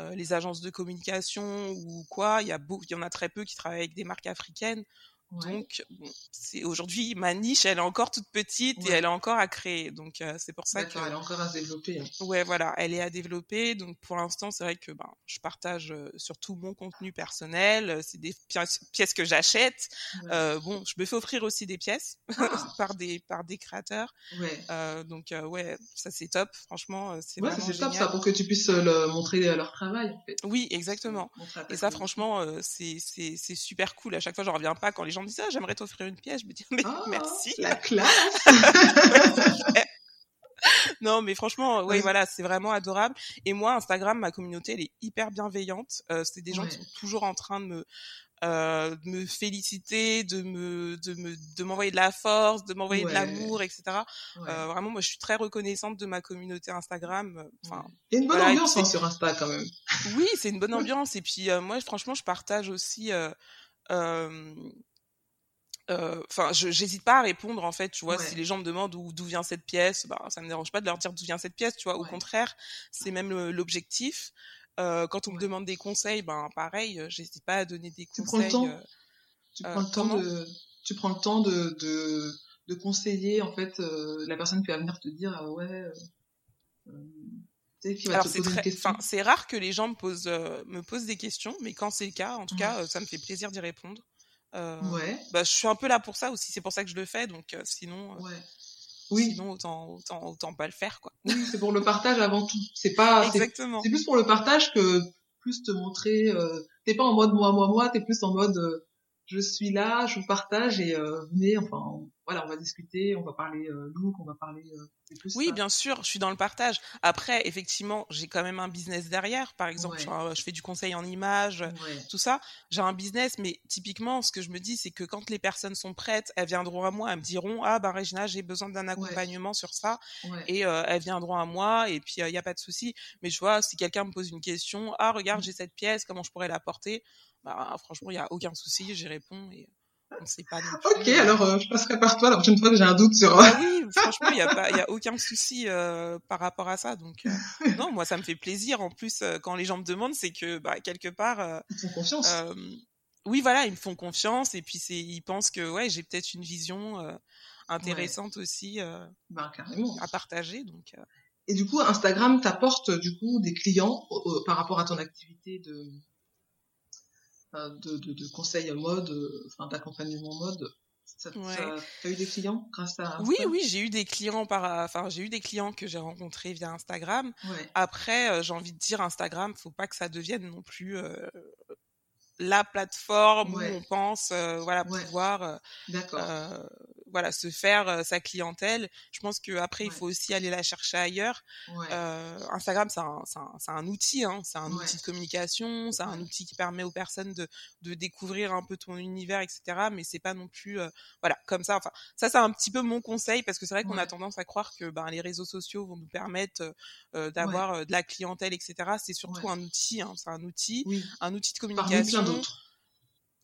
euh, les agences de communication ou quoi, il y, a il y en a très peu qui travaillent avec des marques africaines. Donc, c'est aujourd'hui ma niche, elle est encore toute petite et elle est encore à créer. Donc, euh, c'est pour ça que. elle est encore à développer. Hein. Ouais, voilà, elle est à développer. Donc, pour l'instant, c'est vrai que ben, je partage euh, surtout mon contenu personnel. Euh, c'est des pièces que j'achète. bon, je me fais offrir aussi des pièces ah! par des par des créateurs. Ouais. donc, ouais, ça c'est top. Franchement, c'est ouais, c'est top ça pour que tu puisses le montrer leur travail. En fait. Oui, exactement. Et ça, franchement, c'est c'est super cool. À chaque fois, je reviens pas quand les gens me disent ah, j'aimerais t'offrir une pièce, je me dis mais ah, merci. La classe. non, mais franchement, oui, voilà, c'est vraiment adorable. Et moi, Instagram, ma communauté, elle est hyper bienveillante. Euh, c'est des gens qui sont toujours en train de me euh, de me féliciter, de me de me de m'envoyer de la force, de m'envoyer de l'amour, etc. Euh, vraiment, moi, je suis très reconnaissante de ma communauté Instagram. Enfin, il y a une bonne ambiance hein, sur Insta quand même. Oui, c'est une bonne ambiance. Et puis moi, franchement, je partage aussi. Euh, enfin, j'hésite pas à répondre en fait, tu vois, si les gens me demandent d'où vient cette pièce, bah ça me dérange pas de leur dire d'où vient cette pièce, tu vois. Au contraire, c'est même l'objectif. Euh, quand on me demande des conseils, ben pareil, euh, j'hésite pas à donner des tu conseils. Prends le temps? tu prends le temps de, tu prends le temps de, de, de conseiller en fait la personne qui va venir te dire ah ouais. c'est rare que les gens me posent, me posent des questions, mais quand c'est le cas, en tout cas, ça me fait plaisir d'y répondre. Euh, ouais. Bah, je suis un peu là pour ça aussi, c'est pour ça que je le fais, donc euh, sinon, euh, ouais. oui. sinon autant, autant, autant pas le faire. Quoi. Oui, c'est pour le partage avant tout. C'est pas. Exactement. C'est plus pour le partage que plus te montrer. T'es pas en mode moi, moi, moi, t'es plus en mode je suis là, je vous partage et venez, enfin, voilà, on va discuter, on va parler euh, look, on va parler euh, Oui, bien sûr, je suis dans le partage. Après, effectivement, j'ai quand même un business derrière. Par exemple, je, fais du conseil en images, tout ça. J'ai un business, mais typiquement, ce que je me dis, c'est que quand les personnes sont prêtes, elles viendront à moi, elles me diront ah ben Regina, j'ai besoin d'un accompagnement sur ça, et euh, elles viendront à moi, et puis il n'y a pas de souci. Mais je vois, si quelqu'un me pose une question, ah regarde, mmh. j'ai cette pièce, comment je pourrais la porter? Bah, franchement, il n'y a aucun souci, j'y réponds et on sait pas. ok, euh, alors euh, je passerai par toi la prochaine fois que j'ai un doute sur. Ah oui, franchement, il y a pas, y a aucun souci euh, par rapport à ça. Donc non, moi ça me fait plaisir. En plus, quand les gens me demandent, c'est que bah, quelque part. ils font confiance. oui, voilà, ils me font confiance et puis ils pensent que ouais, j'ai peut-être une vision intéressante aussi bah, à partager. Donc. Et du coup, Instagram t'apporte du coup des clients par rapport à ton activité de de, de, de conseils mode, euh, enfin d'accompagnement mode. Ça, as eu des clients grâce à Oui, oui, j'ai eu des clients par, enfin j'ai eu des clients que j'ai rencontrés via Instagram. Après, euh, j'ai envie de dire Instagram, faut pas que ça devienne non plus euh, la plateforme où on pense, voilà, pouvoir voilà se faire euh, sa clientèle. Je pense que après il faut aussi aller la chercher ailleurs. Euh, Instagram c'est un, un, un, outil, hein, c'est un outil de communication, c'est un outil qui permet aux personnes de, de découvrir un peu ton univers, etc. Mais c'est pas non plus euh, voilà comme ça. Enfin ça c'est un petit peu mon conseil parce que c'est vrai qu'on a tendance à croire que ben, les réseaux sociaux vont nous permettre d'avoir de la clientèle, etc. C'est surtout un outil, hein, c'est un outil, un outil de communication. Parmi plein d'autres.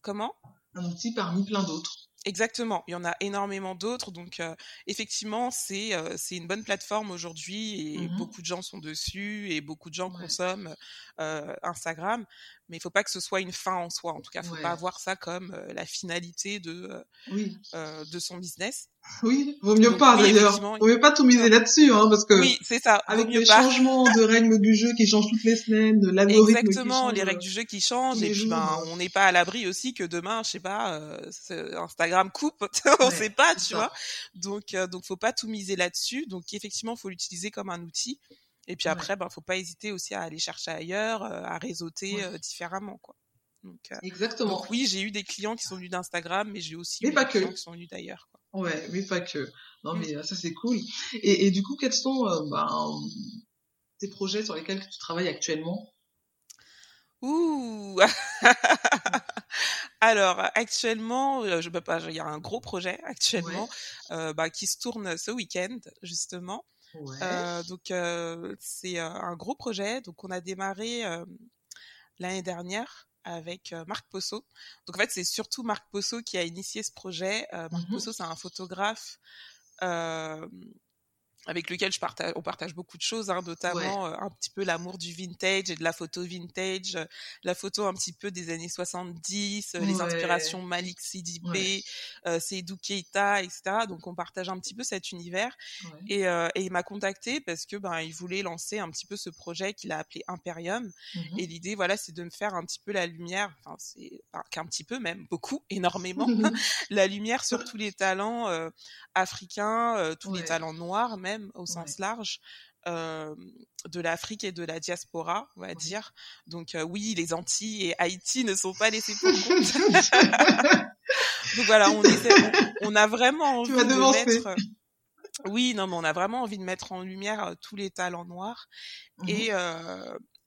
Comment? Un outil parmi plein d'autres. Exactement, il y en a énormément d'autres, donc euh, effectivement c'est euh, c'est une bonne plateforme aujourd'hui et mmh beaucoup de gens sont dessus et beaucoup de gens consomment euh, Instagram, mais il faut pas que ce soit une fin en soi. En tout cas, faut pas voir ça comme la finalité de oui. de son business. Oui, vaut mieux pas d'ailleurs. Vaut mieux pas tout miser là-dessus, hein, parce que oui, c'est ça. Avec les changements de règles du jeu qui changent toutes les semaines, de l'algorithme Exactement, les règles du jeu qui changent, et puis ben, on n'est pas à l'abri aussi que demain, je sais pas, Instagram coupe, on sait pas, tu vois. Donc donc faut pas tout miser là-dessus. Donc effectivement, faut l'utiliser comme un outil. Et puis après, ben, faut pas hésiter aussi à aller chercher ailleurs, euh, à réseauter euh, différemment, quoi. Donc, euh, Exactement. Donc, oui, j'ai eu des clients qui sont venus d'Instagram, mais j'ai aussi eu des clients qui sont venus d'ailleurs. Ouais, mais pas que. Non, mmh. mais ça c'est cool. Et, et, du coup, quels sont ben, tes projets sur lesquels tu travailles actuellement? Ouh Alors actuellement, je peux pas. Il y a un gros projet actuellement bah, qui se tourne ce week-end justement. Euh, donc euh, c'est euh, un gros projet. Donc on a démarré l'année dernière avec Marc Posso. Donc en fait c'est surtout Marc Posso qui a initié ce projet. Marc mmh Posso c'est un photographe avec lequel je partage, on partage beaucoup de choses, hein, notamment euh, un petit peu l'amour du vintage et de la photo vintage, euh, la photo un petit peu des années 70, euh, les inspirations Malik Sidibé, ouais. Seydou Keita, etc. Donc on partage un petit peu cet univers. Et, et, il m'a contacté parce que ben il voulait lancer un petit peu ce projet qu'il a appelé Imperium. Mmh et l'idée, voilà, c'est de me faire un petit peu la lumière, enfin c'est enfin, qu'un petit peu même, beaucoup, énormément, la lumière sur tous les talents africains, tous les talents noirs même au sens large. de l'Afrique et de la diaspora, on va dire. Donc oui, les Antilles et Haïti ne sont pas laissés pour compte. Donc voilà, on, on, a vraiment envie de mettre. Oui, non, mais on a vraiment envie de mettre en lumière tous les talents noirs. Mmh et,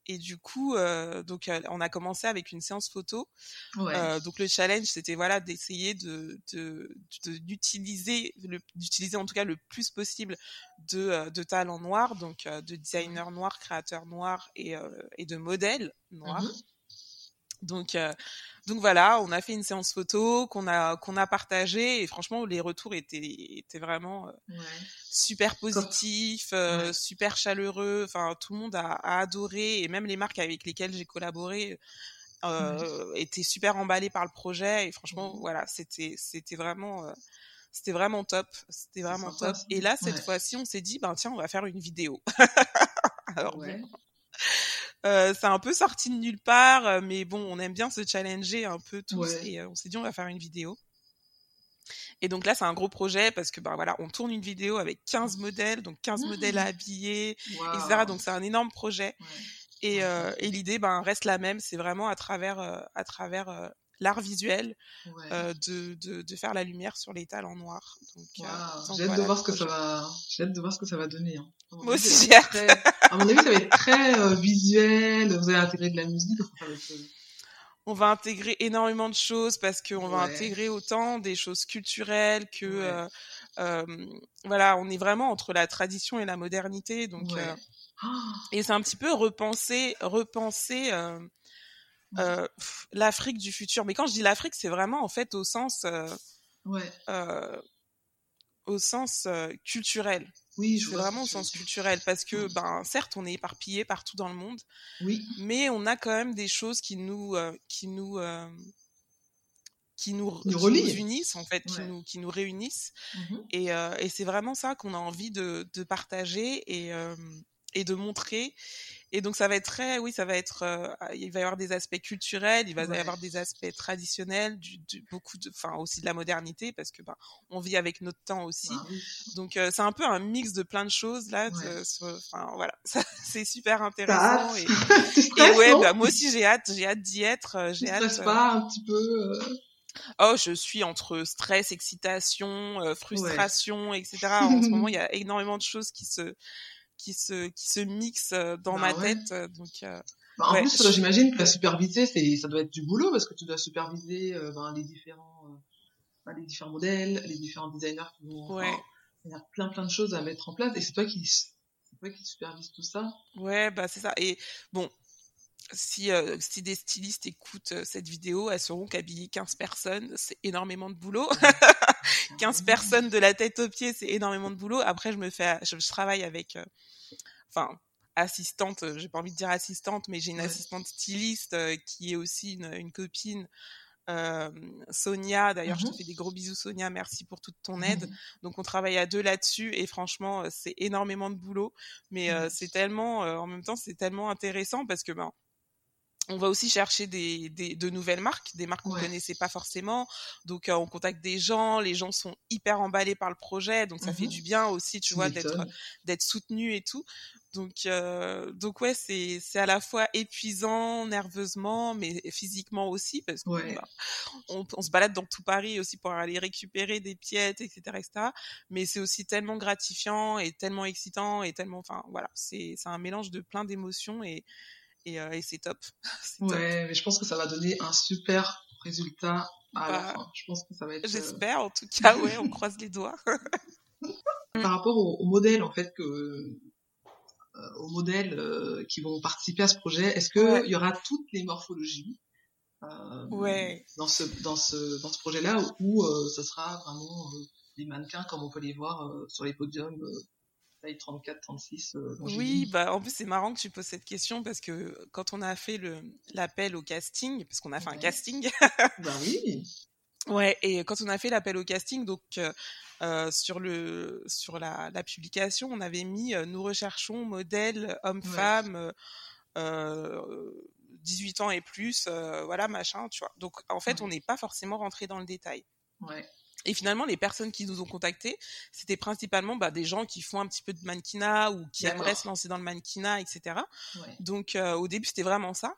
et du coup, euh, donc on a commencé avec une séance photo. Ouais. Donc le challenge, c'était voilà d'essayer de d'utiliser le d'utiliser en tout cas le plus possible de, de talents noirs, donc de designers noirs, créateurs noirs et, et de modèles noirs. Mmh donc donc voilà, on a fait une séance photo qu'on a qu'on a partagée et franchement les retours étaient étaient vraiment ouais. super positifs, euh, super chaleureux. Enfin tout le monde a, a, adoré et même les marques avec lesquelles j'ai collaboré euh, ouais. étaient super emballées par le projet et franchement voilà c'était c'était vraiment euh, c'était vraiment top, c'était vraiment top. Et là cette fois-ci on s'est dit ben tiens on va faire une vidéo. Alors bon, euh, c'est un peu sorti de nulle part, euh, mais bon, on aime bien se challenger un peu tous ouais. et euh, on s'est dit on va faire une vidéo. Et donc là, c'est un gros projet parce que ben voilà, on tourne une vidéo avec 15 modèles, donc 15 mmh. modèles à habiller, wow. etc. Donc c'est un énorme projet. Ouais. Et, euh, et l'idée ben reste la même, c'est vraiment à travers à travers l'art visuel ouais. euh, de, de, de, faire la lumière sur les talents noirs. Donc, wow. euh, j'ai hâte voilà, de voir ce que ça va, j'ai hâte de voir ce que ça va donner. Hein. Moi aussi, j'ai hâte. Très... À mon avis, ça va être très euh, visuel. Vous allez intégrer de la musique. On va intégrer énormément de choses parce qu'on ouais. va intégrer autant des choses culturelles que ouais. voilà, on est vraiment entre la tradition et la modernité, donc oh. et c'est un petit peu repenser, repenser euh, l'Afrique du futur. Mais quand je dis l'Afrique, c'est vraiment en fait au sens, euh, ouais. euh, au sens culturel. Oui, je c'est vraiment au sens culturel parce que, oui. ben, certes, on est éparpillé partout dans le monde, oui. mais on a quand même des choses qui nous, qui nous, qui nous, nous, qui nous unissent en fait, ouais. qui nous, qui nous réunissent. Mm -hmm. Et, et c'est vraiment ça qu'on a envie de, de partager et et de montrer. Et donc ça va être très, oui, ça va être, euh, il va y avoir des aspects culturels, il va ouais. y avoir des aspects traditionnels, du, du beaucoup de, enfin aussi de la modernité parce que ben on vit avec notre temps aussi. Ah. Donc euh, c'est un peu un mix de plein de choses là. Enfin voilà, c'est super intéressant. Et, et, ouais, bah, moi aussi j'ai hâte, j'ai hâte d'y être. Euh, j'ai hâte. pas un petit peu. Euh... Oh, je suis entre stress, excitation, euh, frustration, ouais. etc. En ce moment, il y a énormément de choses qui se qui se qui se mixent dans bah, ma ouais. tête donc euh, bah, en ouais, plus je... j'imagine que la superviser c'est ça doit être du boulot parce que tu dois superviser euh, ben, les différents euh, les différents modèles les différents designers qui vont ouais. Enfin, il y a plein plein de choses à mettre en place et c'est toi qui c'est toi qui supervise tout ça? Ouais bah c'est ça et bon si, euh, si des stylistes écoutent euh, cette vidéo, elles sauront qu'habiller 15 personnes, c'est énormément de boulot. 15 personnes de la tête aux pieds, c'est énormément de boulot. Après, je me fais, je, je travaille avec, euh, enfin, assistante, j'ai pas envie de dire assistante, mais j'ai une ouais. assistante styliste euh, qui est aussi une, une copine. Euh, Sonia, d'ailleurs, mm -hmm. je te fais des gros bisous, Sonia. Merci pour toute ton aide. Mm -hmm. Donc, on travaille à deux là-dessus et franchement, c'est énormément de boulot, mais euh, c'est tellement, en même temps, c'est tellement intéressant parce que ben, on va aussi chercher des, des, de nouvelles marques, des marques qu'on ouais. connaissait pas forcément. Donc, euh, on contacte des gens, les gens sont hyper emballés par le projet, donc ça mmh. fait du bien aussi, tu vois, d'être d'être soutenu et tout. Donc, euh, donc ouais, c'est c'est à la fois épuisant nerveusement, mais physiquement aussi, parce qu'on ouais. on, on, se balade dans tout Paris aussi pour aller récupérer des pièces, etc., etc. Mais c'est aussi tellement gratifiant et tellement excitant et tellement, enfin voilà, c'est c'est un mélange de plein d'émotions et et, euh, et c'est top. ouais, top. mais je pense que ça va donner un super résultat à bah, la fin. Je pense que ça va être. Euh, j'espère, en tout cas, ouais, on croise les doigts. Par rapport au, au, modèle, en fait, que euh, aux modèles euh, qui vont participer à ce projet, est-ce que ouais. il y aura toutes les morphologies euh, ouais. dans ce dans ce dans ce projet-là ou ça sera vraiment des mannequins comme on peut les voir sur les podiums taille 34, 36. oui, bah en plus c'est marrant que tu poses cette question parce que quand on a fait le l'appel au casting, parce qu'on a fait un casting. bah oui. Ouais, et quand on a fait l'appel au casting, donc euh, sur le sur la, la, publication, on avait mis nous recherchons modèles hommes-femmes. Euh, 18 ans et plus, voilà, machin, tu vois. Donc, en fait, on n'est pas forcément rentré dans le détail. Ouais. Et finalement, les personnes qui nous ont contactés, c'était principalement bah, des gens qui font un petit peu de mannequinat ou qui aimeraient se lancer dans le mannequinat, etc. Ouais. Donc, euh, au début, c'était vraiment ça.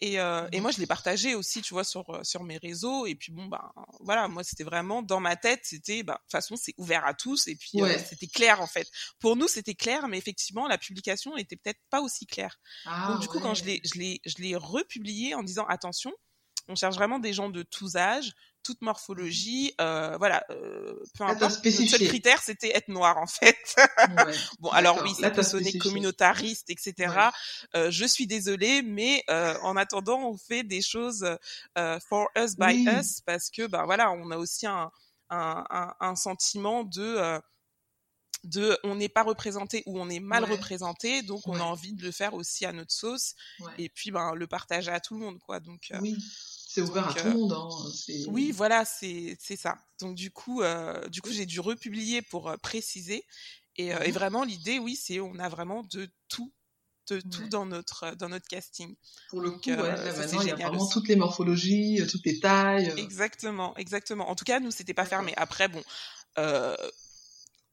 Et, euh, et, moi, je l'ai partagé aussi, tu vois, sur euh, sur mes réseaux. Et puis bon, bah voilà, moi, c'était vraiment dans ma tête, c'était, bah de toute façon, c'est ouvert à tous. Et puis euh, c'était clair en fait. Pour nous, c'était clair, mais effectivement, la publication était peut-être pas aussi claire. Ah, Donc du coup, quand je l'ai je l'ai je l'ai republié en disant attention, on cherche vraiment des gens de tous âges, toute morphologie, euh, voilà, euh, peu importe. Le seul critère, c'était être noir en fait. Ouais, bon, alors oui, ça peut sonner communautariste, etc. Euh, je suis désolée, mais en attendant, on fait des choses for us by us parce que, ben voilà, on a aussi un, un, un, un sentiment de de on n'est pas représenté ou on est mal représenté donc on a envie de le faire aussi à notre sauce. Et puis ben le partager à tout le monde quoi. Donc oui c'est ouvert à tout le monde. Hein. Oui, voilà, c'est ça. Donc du coup, euh, du coup, j'ai dû republier pour euh, préciser. Et, euh, et, vraiment, l'idée, oui, c'est on a vraiment de tout, de tout dans notre dans notre casting. Pour le coup, ouais, maintenant, il y a vraiment toutes les morphologies, toutes les tailles. Exactement, exactement. En tout cas, nous, c'était pas fermé. Après, bon.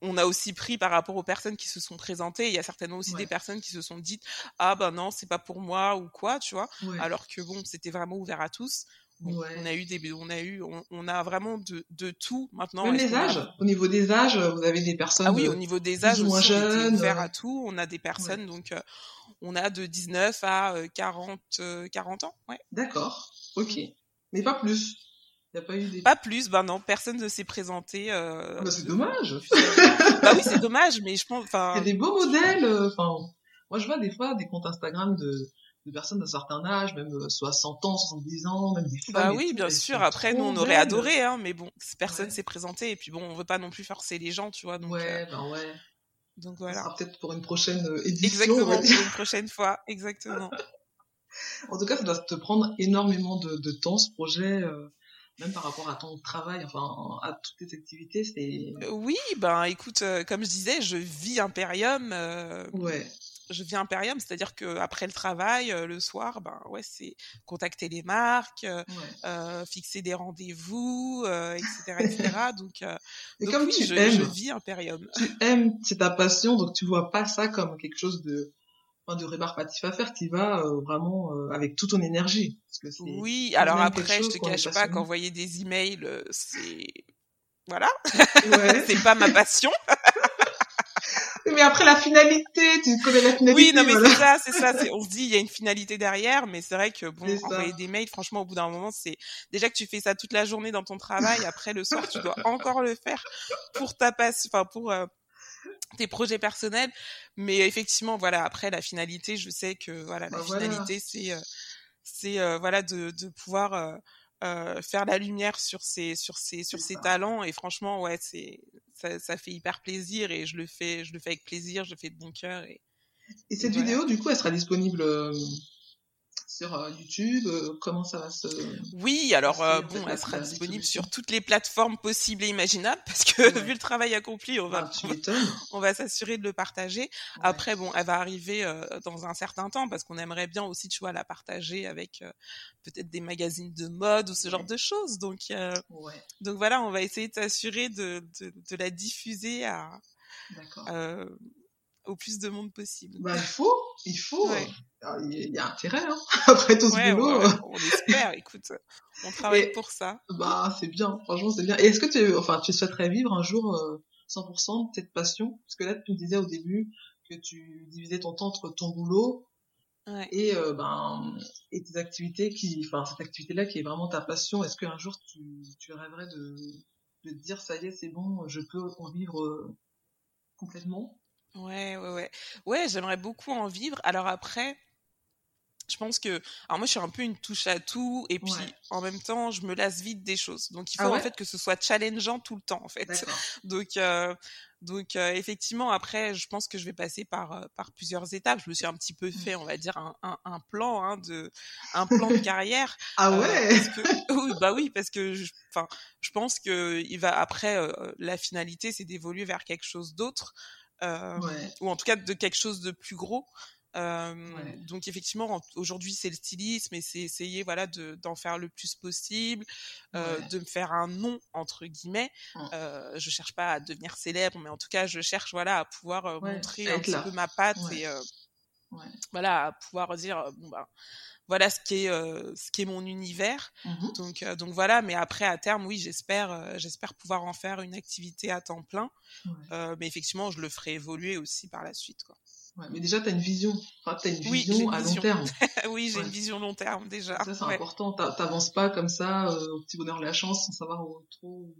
On a aussi pris par rapport aux personnes qui se sont présentées. Il y a certainement aussi des personnes qui se sont dites ah ben non c'est pas pour moi ou quoi tu vois. Alors que bon c'était vraiment ouvert à tous. On a eu des, on a eu, on, a vraiment de, de tout maintenant. Même les âges. Au niveau des âges, vous avez des personnes. Ah oui, au niveau des âges moins jeunes. Ouvert à tout. On a des personnes donc, euh, on a de 19 à 40, euh, 40 euh, ans. Ouais. D'accord. Ok. Mais pas plus. Y a pas eu des... Pas plus, ben non, personne ne s'est présenté. Euh... Bah, c'est dommage. bah oui, c'est dommage, mais je pense. Il y a des beaux modèles. Enfin, moi je vois des fois des comptes Instagram de de personnes d'un certain âge, même 60 euh, ans, 70 ans, même des femmes. Bah oui, bien sûr. Après, nous, on aurait adoré, hein, mais bon, personne s'est présenté. Et puis bon, on veut pas non plus forcer les gens, tu vois. Donc, ouais, euh... ben ouais. Donc voilà. peut-être pour une prochaine euh, édition. Exactement, pour une prochaine fois. Exactement. en tout cas, ça doit te prendre énormément de, de temps, ce projet. Euh, même par rapport à ton travail, enfin à toutes tes activités, c'est. Oui, ben écoute, comme je disais, je vis Imperium. ouais je viens Imperium, c'est-à-dire que après le travail, euh, le soir, ben ouais, c'est contacter les marques, euh, euh fixer des rendez-vous, euh, etc., etc. donc, donc comme oui, tu je, aimes, je vis Imperium. Tu aimes, c'est ta passion, donc tu vois pas ça comme quelque chose de enfin, de rébarbatif à faire, tu vas vraiment avec toute ton énergie. Parce que oui, alors après, je te cache pas qu'envoyer des emails, c'est voilà, ouais. c'est pas ma passion. mais après la finalité, tu connais la finalité. Oui, non mais c'est ça, c'est ça. On se dit il y a une finalité derrière, mais c'est vrai que bon, envoyer des mails, franchement, au bout d'un moment, c'est déjà que tu fais ça toute la journée dans ton travail. Après le soir, tu dois encore le faire pour ta passe, enfin pour euh, tes projets personnels. Mais effectivement, voilà. Après la finalité, je sais que voilà, la bah, finalité, c'est euh, c'est euh, voilà de, de pouvoir euh, faire la lumière sur ses sur ses sur ses talents et franchement ouais c'est ça, ça, fait hyper plaisir et je le fais je le fais avec plaisir je le fais de bon cœur et et cette vidéo du coup elle sera disponible sur euh, YouTube euh, Comment ça va se Oui, alors euh, bon, elle sera disponible sur toutes les plateformes possibles et imaginables parce que vu le travail accompli, on va ah, on va s'assurer de le partager. Après bon, elle va arriver dans un certain temps parce qu'on aimerait bien aussi tu vois la partager avec peut-être des magazines de mode ou ce genre de choses. Donc donc voilà, on va essayer de s'assurer de, de, de la diffuser à au plus de monde possible. Bah, il faut, il faut. Il y a intérêt, hein, après tout ce boulot. on espère, écoute, on travaille pour ça. Bah, c'est bien, franchement, c'est bien. Et est-ce que tu, enfin, tu souhaiterais vivre un jour 100% euh, de cette passion? Parce que là, tu me disais au début que tu divisais ton temps entre ton boulot et euh, ben et tes activités qui, enfin, cette activité-là qui est vraiment ta passion. Est-ce qu'un jour tu, tu rêverais de, de te dire ça y est, c'est bon, je peux en vivre euh, complètement? Ouais, ouais, ouais. Ouais, j'aimerais beaucoup en vivre. Alors après, je pense que alors moi je suis un peu une touche à tout et puis en même temps je me lasse vite des choses. Donc il ah faut en fait que ce soit challengeant tout le temps en fait. Donc euh, donc euh, effectivement après je pense que je vais passer par euh, par plusieurs étapes. Je me suis un petit peu fait on va dire un, un, un plan hein, de un plan de carrière ah ouais! oui bah oui parce que enfin je, pense que il va après la finalité c'est d'évoluer vers quelque chose d'autre ou en tout cas de quelque chose de plus gros. Donc effectivement, aujourd'hui c'est le stylisme et c'est essayer voilà d'en faire le plus possible, de me faire un nom entre guillemets. Mmh. je cherche pas à devenir célèbre, mais en tout cas je cherche voilà à pouvoir montrer un petit peu ma patte et voilà à pouvoir dire bon bah voilà ce qui est ce qui est mon univers. Mmh donc donc voilà, mais après à terme oui j'espère j'espère pouvoir en faire une activité à temps plein. mais effectivement je le ferai évoluer aussi par la suite quoi. Ouais, mais déjà, tu as une vision. Enfin, tu as une vision à long terme. oui, j'ai une vision long terme déjà. Ça, c'est important. T'avances pas comme ça, euh, au petit bonheur de la chance, sans savoir où trop.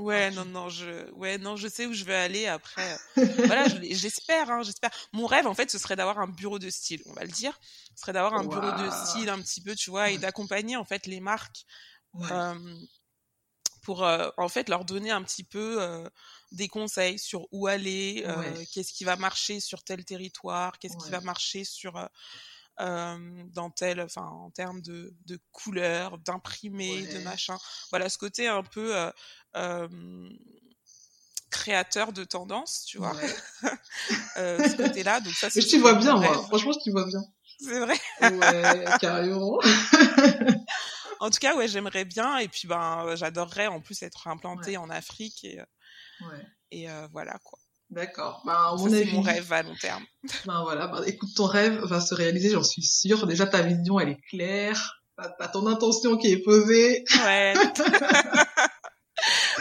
Ouais, non, non, je, ouais, non, je sais où je vais aller après. voilà, j'espère, hein, j'espère. Mon rêve, en fait, ce serait d'avoir un bureau de style, on va le dire. Ce serait d'avoir un bureau de style un petit peu, tu vois, et d'accompagner, en fait, les marques. Euh, pour, euh, en fait, leur donner un petit peu euh, des conseils sur où aller, euh, qu'est-ce qui va marcher sur tel territoire, qu'est-ce qui va marcher sur euh, dans tel, enfin en termes de, de couleurs, d'imprimés, de machin. Voilà ce côté un peu créateur de tendance, tu vois. ce côté-là, donc ça. je t'y vois bien, moi. Franchement, je t'y vois bien. C'est vrai. ouais, carrément. en tout cas, ouais, j'aimerais bien. Et puis, ben, j'adorerais en plus être implantée en Afrique et et euh, voilà quoi. D'accord. Bah, c'est mon rêve à long terme. Ben voilà, bah, écoute, ton rêve va se réaliser, j'en suis sûre. Déjà, ta vision, elle est claire. T'as ton intention qui est posée. Ouais.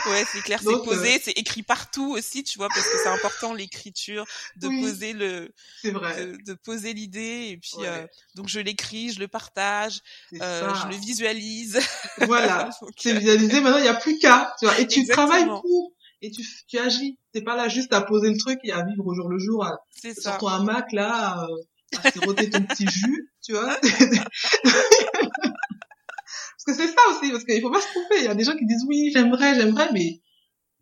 Ouais, c'est clair, c'est posé, euh, c'est écrit partout aussi, tu vois, parce que c'est important l'écriture, de poser le. De, poser l'idée, et puis euh, donc je l'écris, je le partage, euh, je le visualise. Voilà, c'est visualisé. Maintenant, il n'y a plus qu'à, tu vois, et tu travailles pour et tu, tu agis. T'es pas là juste à poser le truc et à vivre au jour le jour, à, sur ça. ton hamac là, euh, à siroter ton petit jus, tu vois. parce que c'est ça aussi, parce qu'il faut pas se tromper. Il y a des gens qui disent oui, j'aimerais, j'aimerais, mais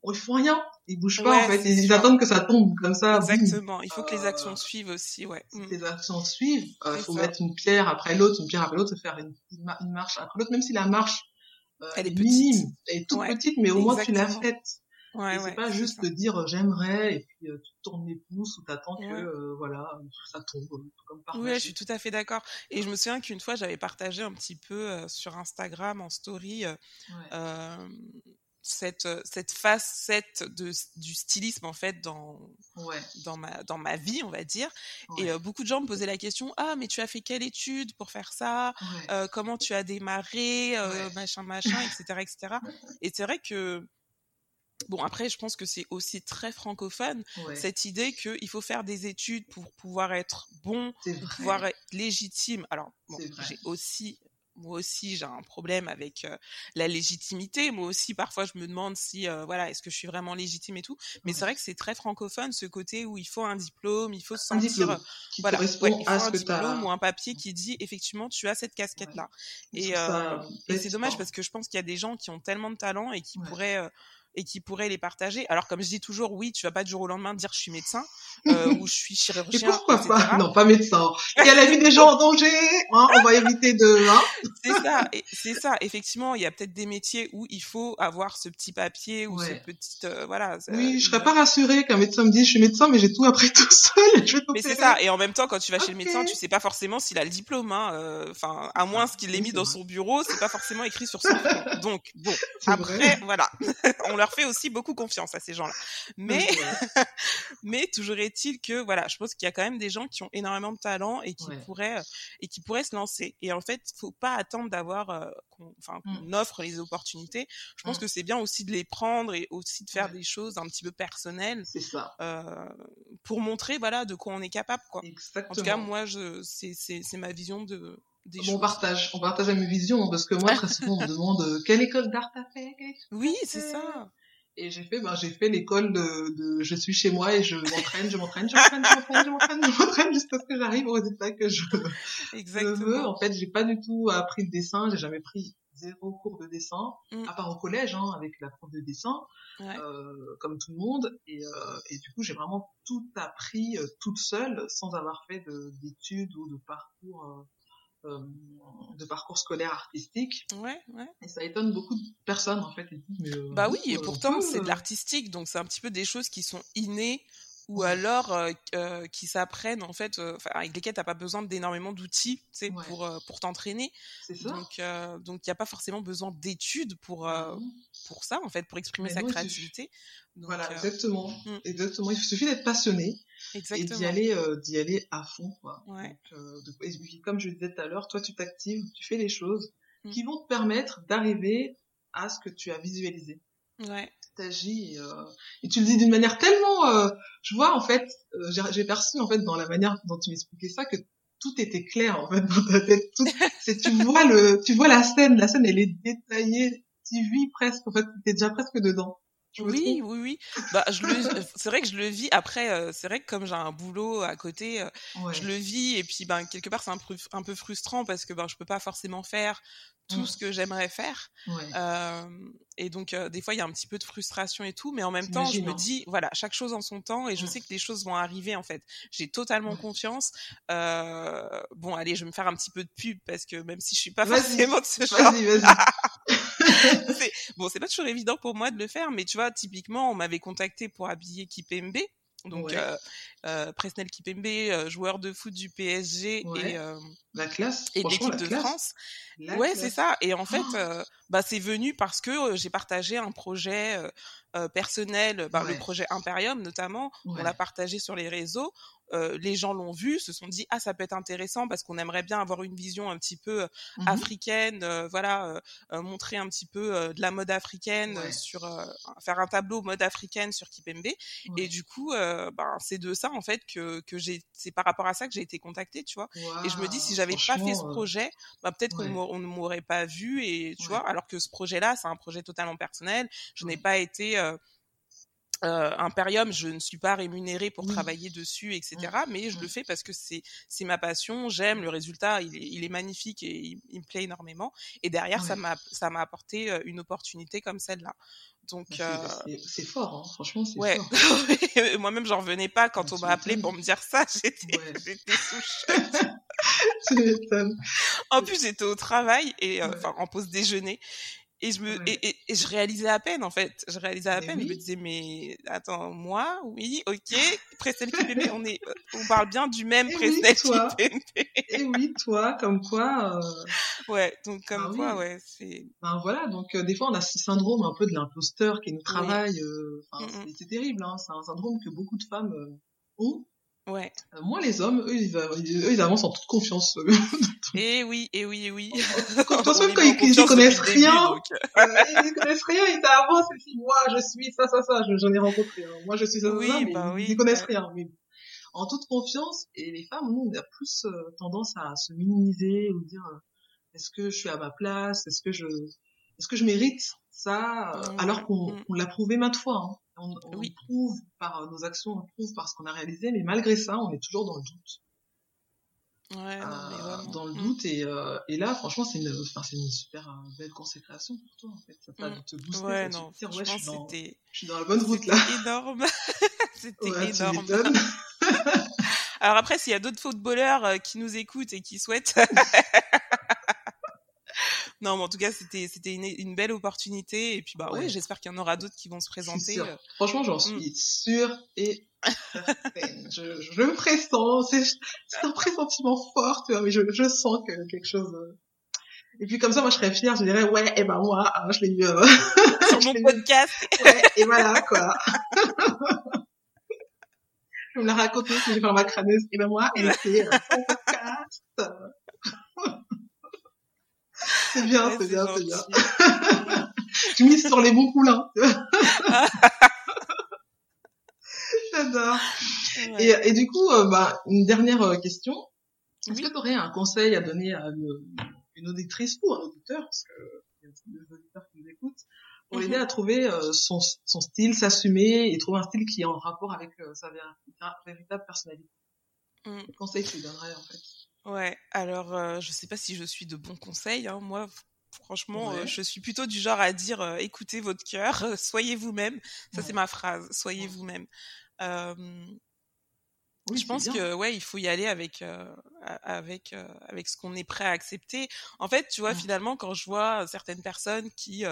bon, ils font rien. Ils bougent pas en fait. Ils, attendent que ça tombe comme ça. Exactement. Il faut que les actions suivent aussi, ouais. Si mm. les actions suivent, il euh, faut mettre une pierre après l'autre, une pierre après l'autre, faire une, une marche après l'autre, même si la marche euh, elle est minime, elle est toute petite, mais au moins tu l'as faite. Ouais, c'est pas juste de dire euh, j'aimerais et puis euh, tu tournes les pouces ou t'attends que euh, voilà ça tombe comme par Oui, je suis tout à fait d'accord. Et je me souviens qu'une fois j'avais partagé un petit peu sur Instagram en story cette cette facette de du stylisme en fait dans dans ma dans ma vie on va dire. Et beaucoup de gens me posaient la question ah mais tu as fait quelle étude pour faire ça? Comment tu as démarré machin machin etc etc et c'est vrai que Bon, après, je pense que c'est aussi très francophone, cette idée qu'il faut faire des études pour pouvoir être bon, pour pouvoir être légitime. Alors, bon, j'ai aussi, moi aussi, j'ai un problème avec euh, la légitimité. Moi aussi, parfois, je me demande si, euh, voilà, est-ce que je suis vraiment légitime et tout. Mais c'est vrai que c'est très francophone, ce côté où il faut un diplôme, il faut se sentir, euh, voilà, il faut un diplôme ou un papier qui dit, effectivement, tu as cette casquette-là. Et, et c'est dommage parce que je pense qu'il y a des gens qui ont tellement de talent et qui pourraient et qui pourraient les partager. Alors comme je dis toujours, oui, tu vas pas du jour au lendemain dire je suis médecin euh, ou je suis chirurgien. Et pourquoi pas Non, pas médecin. Il y a la vie des gens en danger. Hein, on va éviter de. Hein c'est ça, c'est ça. Effectivement, il y a peut-être des métiers où il faut avoir ce petit papier ou ce petit euh, voilà. Oui, je serais pas rassurée qu'un médecin me dise je suis médecin, mais j'ai tout appris tout seul. Je mais c'est ça. Et en même temps, quand tu vas chez le médecin, tu sais pas forcément s'il a le diplôme. Hein, euh, enfin, à moins qu'il l'ait mis dans son bureau, c'est pas forcément écrit sur son. Donc bon, après, voilà, on leur fait aussi beaucoup confiance à ces gens-là. Mais, mais toujours est-il que voilà, je pense qu'il y a quand même des gens qui ont énormément de talent et qui pourraient euh, et qui pourraient se lancer. Et en fait, faut pas attendre d'avoir, euh, enfin, mmh. qu'on offre les opportunités. Je pense mmh. que c'est bien aussi de les prendre et aussi de faire des choses un petit peu personnelles. Ça. Euh, pour montrer voilà de quoi on est capable quoi. En tout cas, moi, je, c'est ma vision de on partage, on partage la même vision parce que moi très souvent on me demande quelle école d'art t'as fait? Oui, c'est ça. Et j'ai fait, ben, j'ai fait l'école de, de, je suis chez moi et je m'entraîne, je m'entraîne, je m'entraîne, je m'entraîne, je m'entraîne, je m'entraîne jusqu'à ce que j'arrive au résultat que je, je veux. En fait, j'ai pas du tout appris le dessin, j'ai jamais pris zéro cours de dessin, mm. à part au collège, hein, avec la prof de dessin, euh, comme tout le monde. Et, euh, et du coup, j'ai vraiment tout appris euh, toute seule, sans avoir fait d'études ou de parcours euh, euh, de parcours scolaire artistique. Ouais, ouais. Et ça étonne beaucoup de personnes en fait. Euh, bah oui, et pourtant c'est de euh, l'artistique, donc c'est un petit peu des choses qui sont innées ou alors qui s'apprennent en fait, avec lesquelles t'as pas besoin d'énormément d'outils, tu pour pour t'entraîner. Donc donc il y a pas forcément besoin d'études pour bah pour ça en fait, pour exprimer sa créativité. voilà, exactement, mm. exactement. Il suffit d'être passionné et d'y aller, euh, d'y aller à fond, quoi. Ouais. Euh, comme je disais tout à l'heure, toi, tu t'actives, tu fais les choses mm. qui vont te permettre d'arriver à ce que tu as visualisé. Ouais. Et, euh, et tu le dis d'une manière tellement, je vois en fait, j'ai perçu en fait dans la manière dont tu m'expliquais ça que tout était clair en fait dans ta tête. Tout, c'est tu vois le, tu vois la scène, la scène elle est détaillée, tu vis presque en fait, t'es déjà presque dedans. Oui, oui, oui. Bah, je le, c'est vrai que je le vis. Après, euh, c'est vrai que comme j'ai un boulot à côté, euh, je le vis. Et puis, ben, quelque part, c'est un peu, un peu frustrant parce que ben, je peux pas forcément faire tout ce que j'aimerais faire. Euh, et donc, euh, des fois, il y a un petit peu de frustration et tout, mais en même temps, je me dis, voilà, chaque chose en son temps, et je sais que les choses vont arriver, en fait. J'ai totalement confiance. Euh, bon, allez, je vais me faire un petit peu de pub, parce que même si je suis pas forcément de ce genre... Vas-y, vas-y. bon, c'est pas toujours évident pour moi de le faire, mais tu vois, typiquement, on m'avait contacté pour habiller Kipembe. Donc euh, Presnel Kipembe, joueur de foot du PSG et la classe et l'équipe de France. ouais, c'est ça. Et en fait, oh. bah c'est venu parce que j'ai partagé un projet personnel, bah, le projet Imperium notamment. On l'a partagé sur les réseaux. Euh, les gens l'ont vu, se sont dit ah ça peut être intéressant parce qu'on aimerait bien avoir une vision un petit peu mmh africaine, voilà, montrer un petit peu de la mode africaine sur faire un tableau mode africaine sur Kipembe. Et du coup, ben c'est de ça en fait que que j'ai, c'est par rapport à ça que j'ai été contactée, tu vois. et je me dis si j'avais pas fait ce projet, bah, peut-être qu'on ne m'aurait pas vu et tu vois, alors que ce projet-là c'est un projet totalement personnel. Je n'ai pas été euh, Imperium, je ne suis pas rémunérée pour travailler dessus, etc. Mais je le fais parce que c'est c'est ma passion. J'aime le résultat, il est, il est magnifique et il, me plaît énormément. Et derrière, ça m'a ça m'a apporté euh, une opportunité comme celle-là. Donc bah, euh... c'est fort, hein. franchement, c'est ouais. fort. Moi-même, j'en revenais pas quand on m'a appelé pour me dire ça. J'étais ouais. sous En plus, j'étais au travail et euh, enfin en pause déjeuner et je me et, et, je réalisais à peine en fait. Je réalisais à peine je me disais mais attends moi? Oui ok. Prestel Kipembe on est on parle bien du même Prestel oui, et oui toi comme quoi euh... ouais donc comme ah quoi ouais c'est ben voilà donc euh, des fois on a ce syndrome un peu de l'imposteur qui nous travaille euh, enfin, mm, mm. c'est terrible hein. C'est un syndrome que beaucoup de femmes euh, ont Ouais. Euh, moi, les hommes, eux ils, eux, ils avancent en toute confiance. et eh oui, et eh oui, et eh oui. De toute façon, quand ils, ils connaissent rien, euh, ils connaissent rien, ils avancent et disent, moi, je suis ça, ça, ça, j'en ai rencontré. Hein. Moi, je suis ça, oui, ça, mais bah ils, connaissent rien. Mais en toute confiance, et les femmes, nous, on a plus euh, tendance à se minimiser ou dire, euh, est-ce que je suis à ma place, est-ce que je, est-ce que je mérite ça, mmh. alors qu'on mmh. l'a prouvé maintes fois. Hein. On, on prouve par euh, nos actions, on prouve par ce qu'on a réalisé, mais malgré ça, on est toujours dans le doute. Ouais, euh, dans le mmh. doute et, euh, et là franchement c'est une super euh, belle consécration pour toi en fait. Ça t'a mmh. te booster ouais non dire, ouais, je, suis dans, je suis dans la bonne route là. énorme. C'était ouais, énorme. alors après s'il y a d'autres footballeurs qui nous écoutent et qui souhaitent non, mais en tout cas, c'était c'était une, une, belle opportunité. Et puis, bah ouais, j'espère qu'il y en aura d'autres qui vont se présenter. Euh. Franchement, j'en mm. suis sûre et je, je me pressens. C'est un pressentiment fort, tu vois, mais je, je sens que quelque chose. Euh. Et puis comme ça, moi, je serais fière. Je dirais, ouais, et eh ben moi, hein, je l'ai eu euh... sur mon podcast. ouais, et voilà quoi. je me la raconter si je vais faire ma crâneuse. Et ben moi, elle a fait euh, podcast. C'est bien, c'est bien, c'est bien. tu mises sur les bons poulains. J'adore. Et, et, du coup, euh, bah, une dernière euh, question. Est-ce que tu aurais un conseil à donner à une, une, auditrice ou un auditeur, parce que y a des auditeurs qui nous écoutent, pour l'aider mhm. à trouver son, son style, s'assumer et trouver un style qui est en rapport avec sa véritable personnalité? Mm. conseil que tu donnerais en fait? Ouais, alors euh, je sais pas si je suis de bons conseils. Hein. Moi, franchement, euh, je suis plutôt du genre à dire euh, écoutez votre cœur, soyez vous-même. Ça, c'est ma phrase, soyez vous-même. je pense que ouais, il faut y aller avec avec avec ce qu'on est prêt à accepter. En fait, tu vois, finalement, quand je vois certaines personnes qui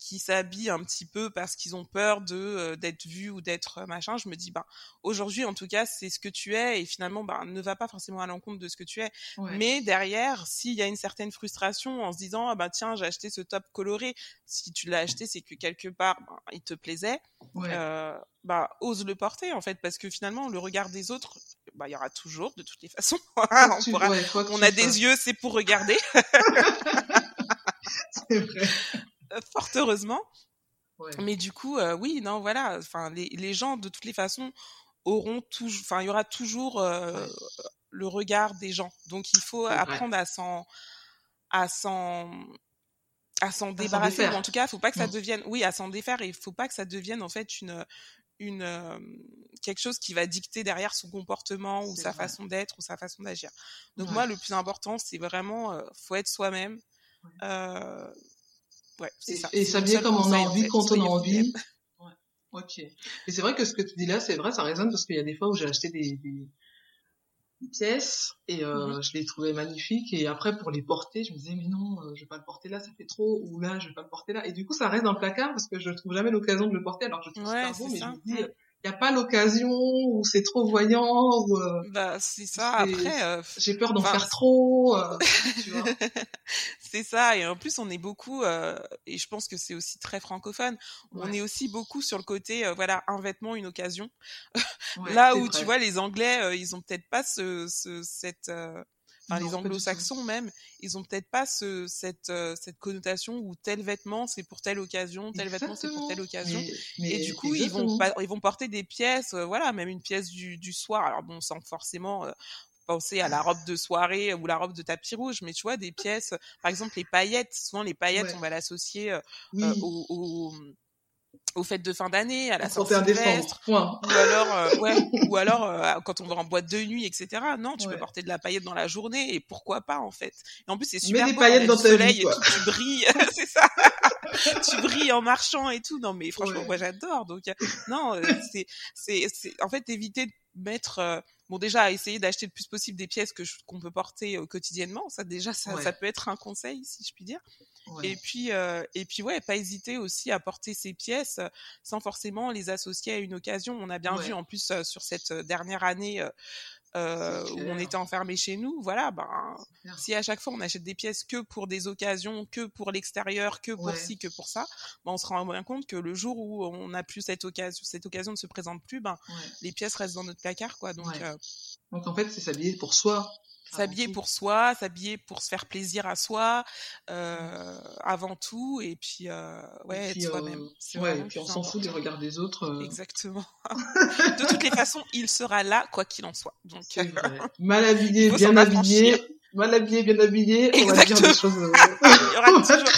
qui s'habillent un petit peu parce qu'ils ont peur de euh, d'être vus ou d'être euh, machin, je me dis ben aujourd'hui en tout cas c'est ce que tu es et finalement ben ne va pas forcément à l'encontre de ce que tu es. Mais derrière, s'il y a une certaine frustration en se disant ah ben tiens j'ai acheté ce top coloré, si tu l'as acheté c'est que quelque part ben, il te plaisait, euh, ben, ose le porter en fait parce que finalement le regard des autres bah, il y aura toujours de toutes les façons. on, on a des yeux, c'est pour regarder. c'est vrai. Euh, fort heureusement. Mais du coup, euh, oui, non, voilà. Enfin, les, les, gens, de toutes les façons, auront toujours. Enfin, il y aura toujours euh, le regard des gens. Donc, il faut apprendre à s'en, à s'en, à s'en débarrasser. en tout cas, il faut pas que ça mmh. devienne. Oui, à s'en défaire. Et il faut pas que ça devienne en fait une, une quelque chose qui va dicter derrière son comportement ou sa façon d'être ou sa façon d'agir. Donc moi, le plus important, c'est vraiment, faut être soi-même. Euh, et, s'habiller comme on a envie, quand on a envie. Ouais. Ok. Et c'est vrai que ce que tu dis là, c'est vrai, ça résonne parce qu'il y a des fois où j'ai acheté des, des, pièces et euh, mm-hmm. je les trouvais magnifiques et après pour les porter, je me disais mais non, euh, je vais pas le porter là, ça fait trop ou là je vais pas le porter là et du coup ça reste dans le placard parce que je trouve jamais l'occasion de le porter alors je trouve ouais, beau mais je me dis il n'y a pas l'occasion ou c'est trop voyant ou euh, bah c'est ça. après euh, j'ai peur d'en faire trop euh, c'est ça. Et en plus on est beaucoup et je pense que c'est aussi très francophone. On est aussi beaucoup sur le côté voilà un vêtement une occasion. Là où tu vois les anglais ils ont peut-être pas ce, ce cette les anglo-saxons même, ils ont peut-être pas ce, cette, euh, cette connotation où tel vêtement c'est pour telle occasion, tel vêtement c'est pour telle occasion. et du coup, ils vont, ils vont porter des pièces, euh, voilà, même une pièce du, du soir. Alors bon, sans forcément euh, penser à la robe de soirée ou la robe de tapis rouge, mais tu vois, des pièces, par exemple les paillettes, souvent les paillettes, on va l'associer au, au aux fêtes de fin d'année, à la sortie sylvestre, ou alors, euh, ouais, ou alors euh, quand on va en boîte de nuit, etc. Non, tu peux porter de la paillette dans la journée et pourquoi pas en fait. Et en plus c'est super. Mets des paillettes dans le soleil et tout, tu brilles, c'est ça. tu brilles en marchant et tout. Non mais franchement moi j'adore. Donc non, euh, c'est c'est c'est en fait éviter de mettre bon déjà essayer d'acheter le plus possible des pièces que qu'on peut porter quotidiennement ça déjà ça, ça peut être un conseil si je puis dire. Et puis, euh, et puis ouais, pas hésiter aussi à porter ces pièces euh, sans forcément les associer à une occasion. On a bien vu en plus euh, sur cette dernière année euh, où on était enfermé chez nous, voilà, ben si à chaque fois on achète des pièces que pour des occasions, que pour l'extérieur, que pour ci, que pour ça, ben on se rend bien compte que le jour où on n'a plus cette occasion, cette occasion ne se présente plus, ben les pièces restent dans notre placard, quoi. Donc, donc en fait, c'est s'habiller pour soi s'habiller pour soi, s'habiller pour se faire plaisir à soi euh, avant tout, et puis euh, ouais, être soi-même. Euh, ouais, et puis on s'en fout des regards des autres. Euh. Exactement. de toutes les façons, il sera là quoi qu'il en soit. Donc mal habillé, bien habillé. Mal habillé, bien habillé, on va dire des choses. il y aura toujours...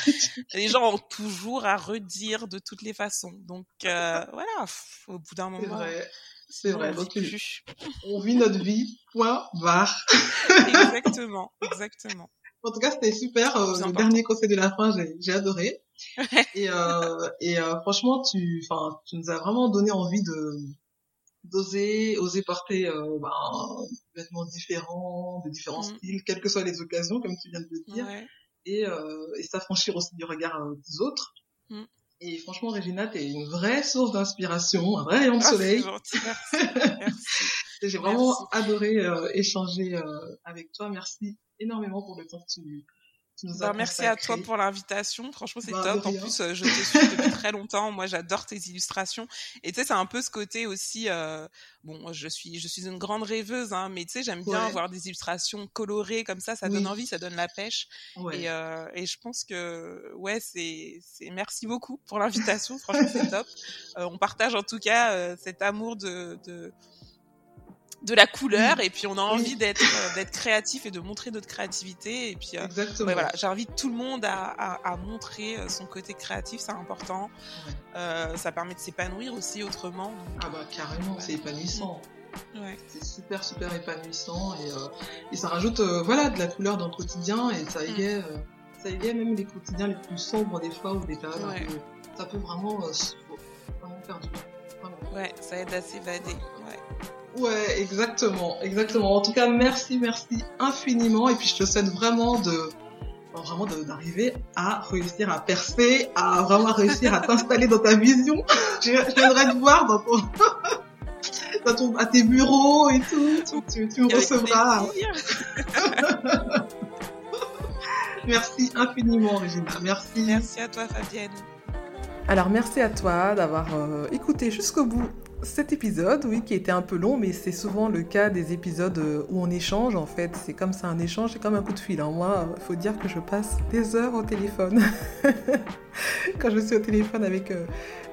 Les gens ont toujours à redire de toutes les façons. Donc voilà, au bout d'un moment. Vrai. C'est vrai. Donc, on vit notre vie, point barre. exactement, exactement. En tout cas, c'était super. Euh, le dernier conseil de la fin, j'ai adoré. et euh, et euh, franchement, tu, enfin, tu nous as vraiment donné envie de d'oser, oser porter euh, ben, des vêtements différents, de différents mm. styles, quelles que soient les occasions, comme tu viens de le dire, et, et s'affranchir aussi du regard des autres. Mm. Et franchement, Regina, t'es une vraie source d'inspiration, un vrai rayon de ah, soleil. J'ai vraiment adoré euh, échanger euh, avec toi. Merci énormément pour le temps que tu, bah, merci à toi pour l'invitation. Franchement, c'est bah, top. En plus, euh, je te suis depuis très longtemps. Moi, j'adore tes illustrations. Et tu sais, c'est un peu ce côté aussi. Euh... Bon, je suis, je suis une grande rêveuse, hein, mais tu sais, j'aime bien voir des illustrations colorées comme ça. Ça donne envie, ça donne la pêche. Et, euh, et je pense que, ouais, c'est, c'est. Merci beaucoup pour l'invitation. Franchement, c'est top. Euh, on partage en tout cas cet amour de, de de la couleur et puis on a envie d'être euh, d'être créatif et de montrer notre créativité et puis euh, voilà j'invite tout le monde à, à, montrer euh, son côté créatif c'est important. Ça permet de s'épanouir aussi autrement ah bah carrément c'est épanouissant. Ouais. c'est super super épanouissant et, et ça rajoute voilà de la couleur dans le quotidien et ça mm. égaye ça égaye même les quotidiens les plus sombres des fois ou des périodes ça peut vraiment, vraiment faire du bien ouais ça aide à s'évader Ouais, exactement, exactement. En tout cas, merci, merci infiniment. Et puis, je te souhaite vraiment de, vraiment d'arriver à réussir à percer, à vraiment réussir à t'installer dans ta vision. je viendrai te voir dans ton, dans ton, à tes bureaux et tout. Tu, tu, me recevras. merci infiniment, Regina. Merci. Merci à toi, Fabienne. Alors, merci à toi d'avoir euh, écouté jusqu'au bout cet épisode, oui, qui était un peu long, mais c'est souvent le cas des épisodes euh, où on échange, en fait. C'est comme ça un échange, c'est comme un coup de fil. Hein. Moi, il faut dire que je passe des heures au téléphone. Quand je suis au téléphone avec euh,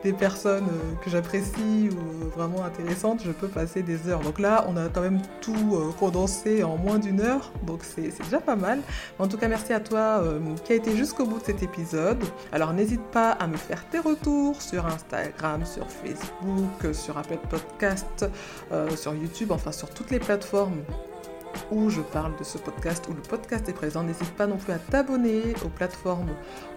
des personnes euh, que j'apprécie ou vraiment intéressantes, je peux passer des heures. Donc là, on a quand même tout euh, condensé en moins d'une heure, donc c'est déjà pas mal. En tout cas, merci à toi euh, qui a été jusqu'au bout de cet épisode. Alors n'hésite pas à me faire tes retours sur Instagram, sur Facebook, sur Apple Podcast, sur YouTube, enfin sur toutes les plateformes où je parle de ce podcast, où le podcast est présent. N'hésite pas non plus à t'abonner aux plateformes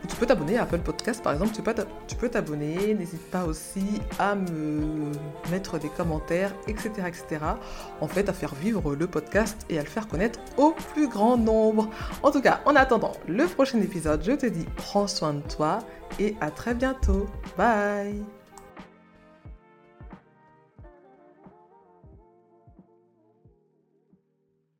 où tu peux t'abonner à Apple Podcast par exemple, tu peux t'abonner. N'hésite pas aussi à me mettre des commentaires, etc., etc. En fait, à faire vivre le podcast et à le faire connaître au plus grand nombre. En tout cas, en attendant le prochain épisode, je te dis prends soin de toi et à très bientôt. Bye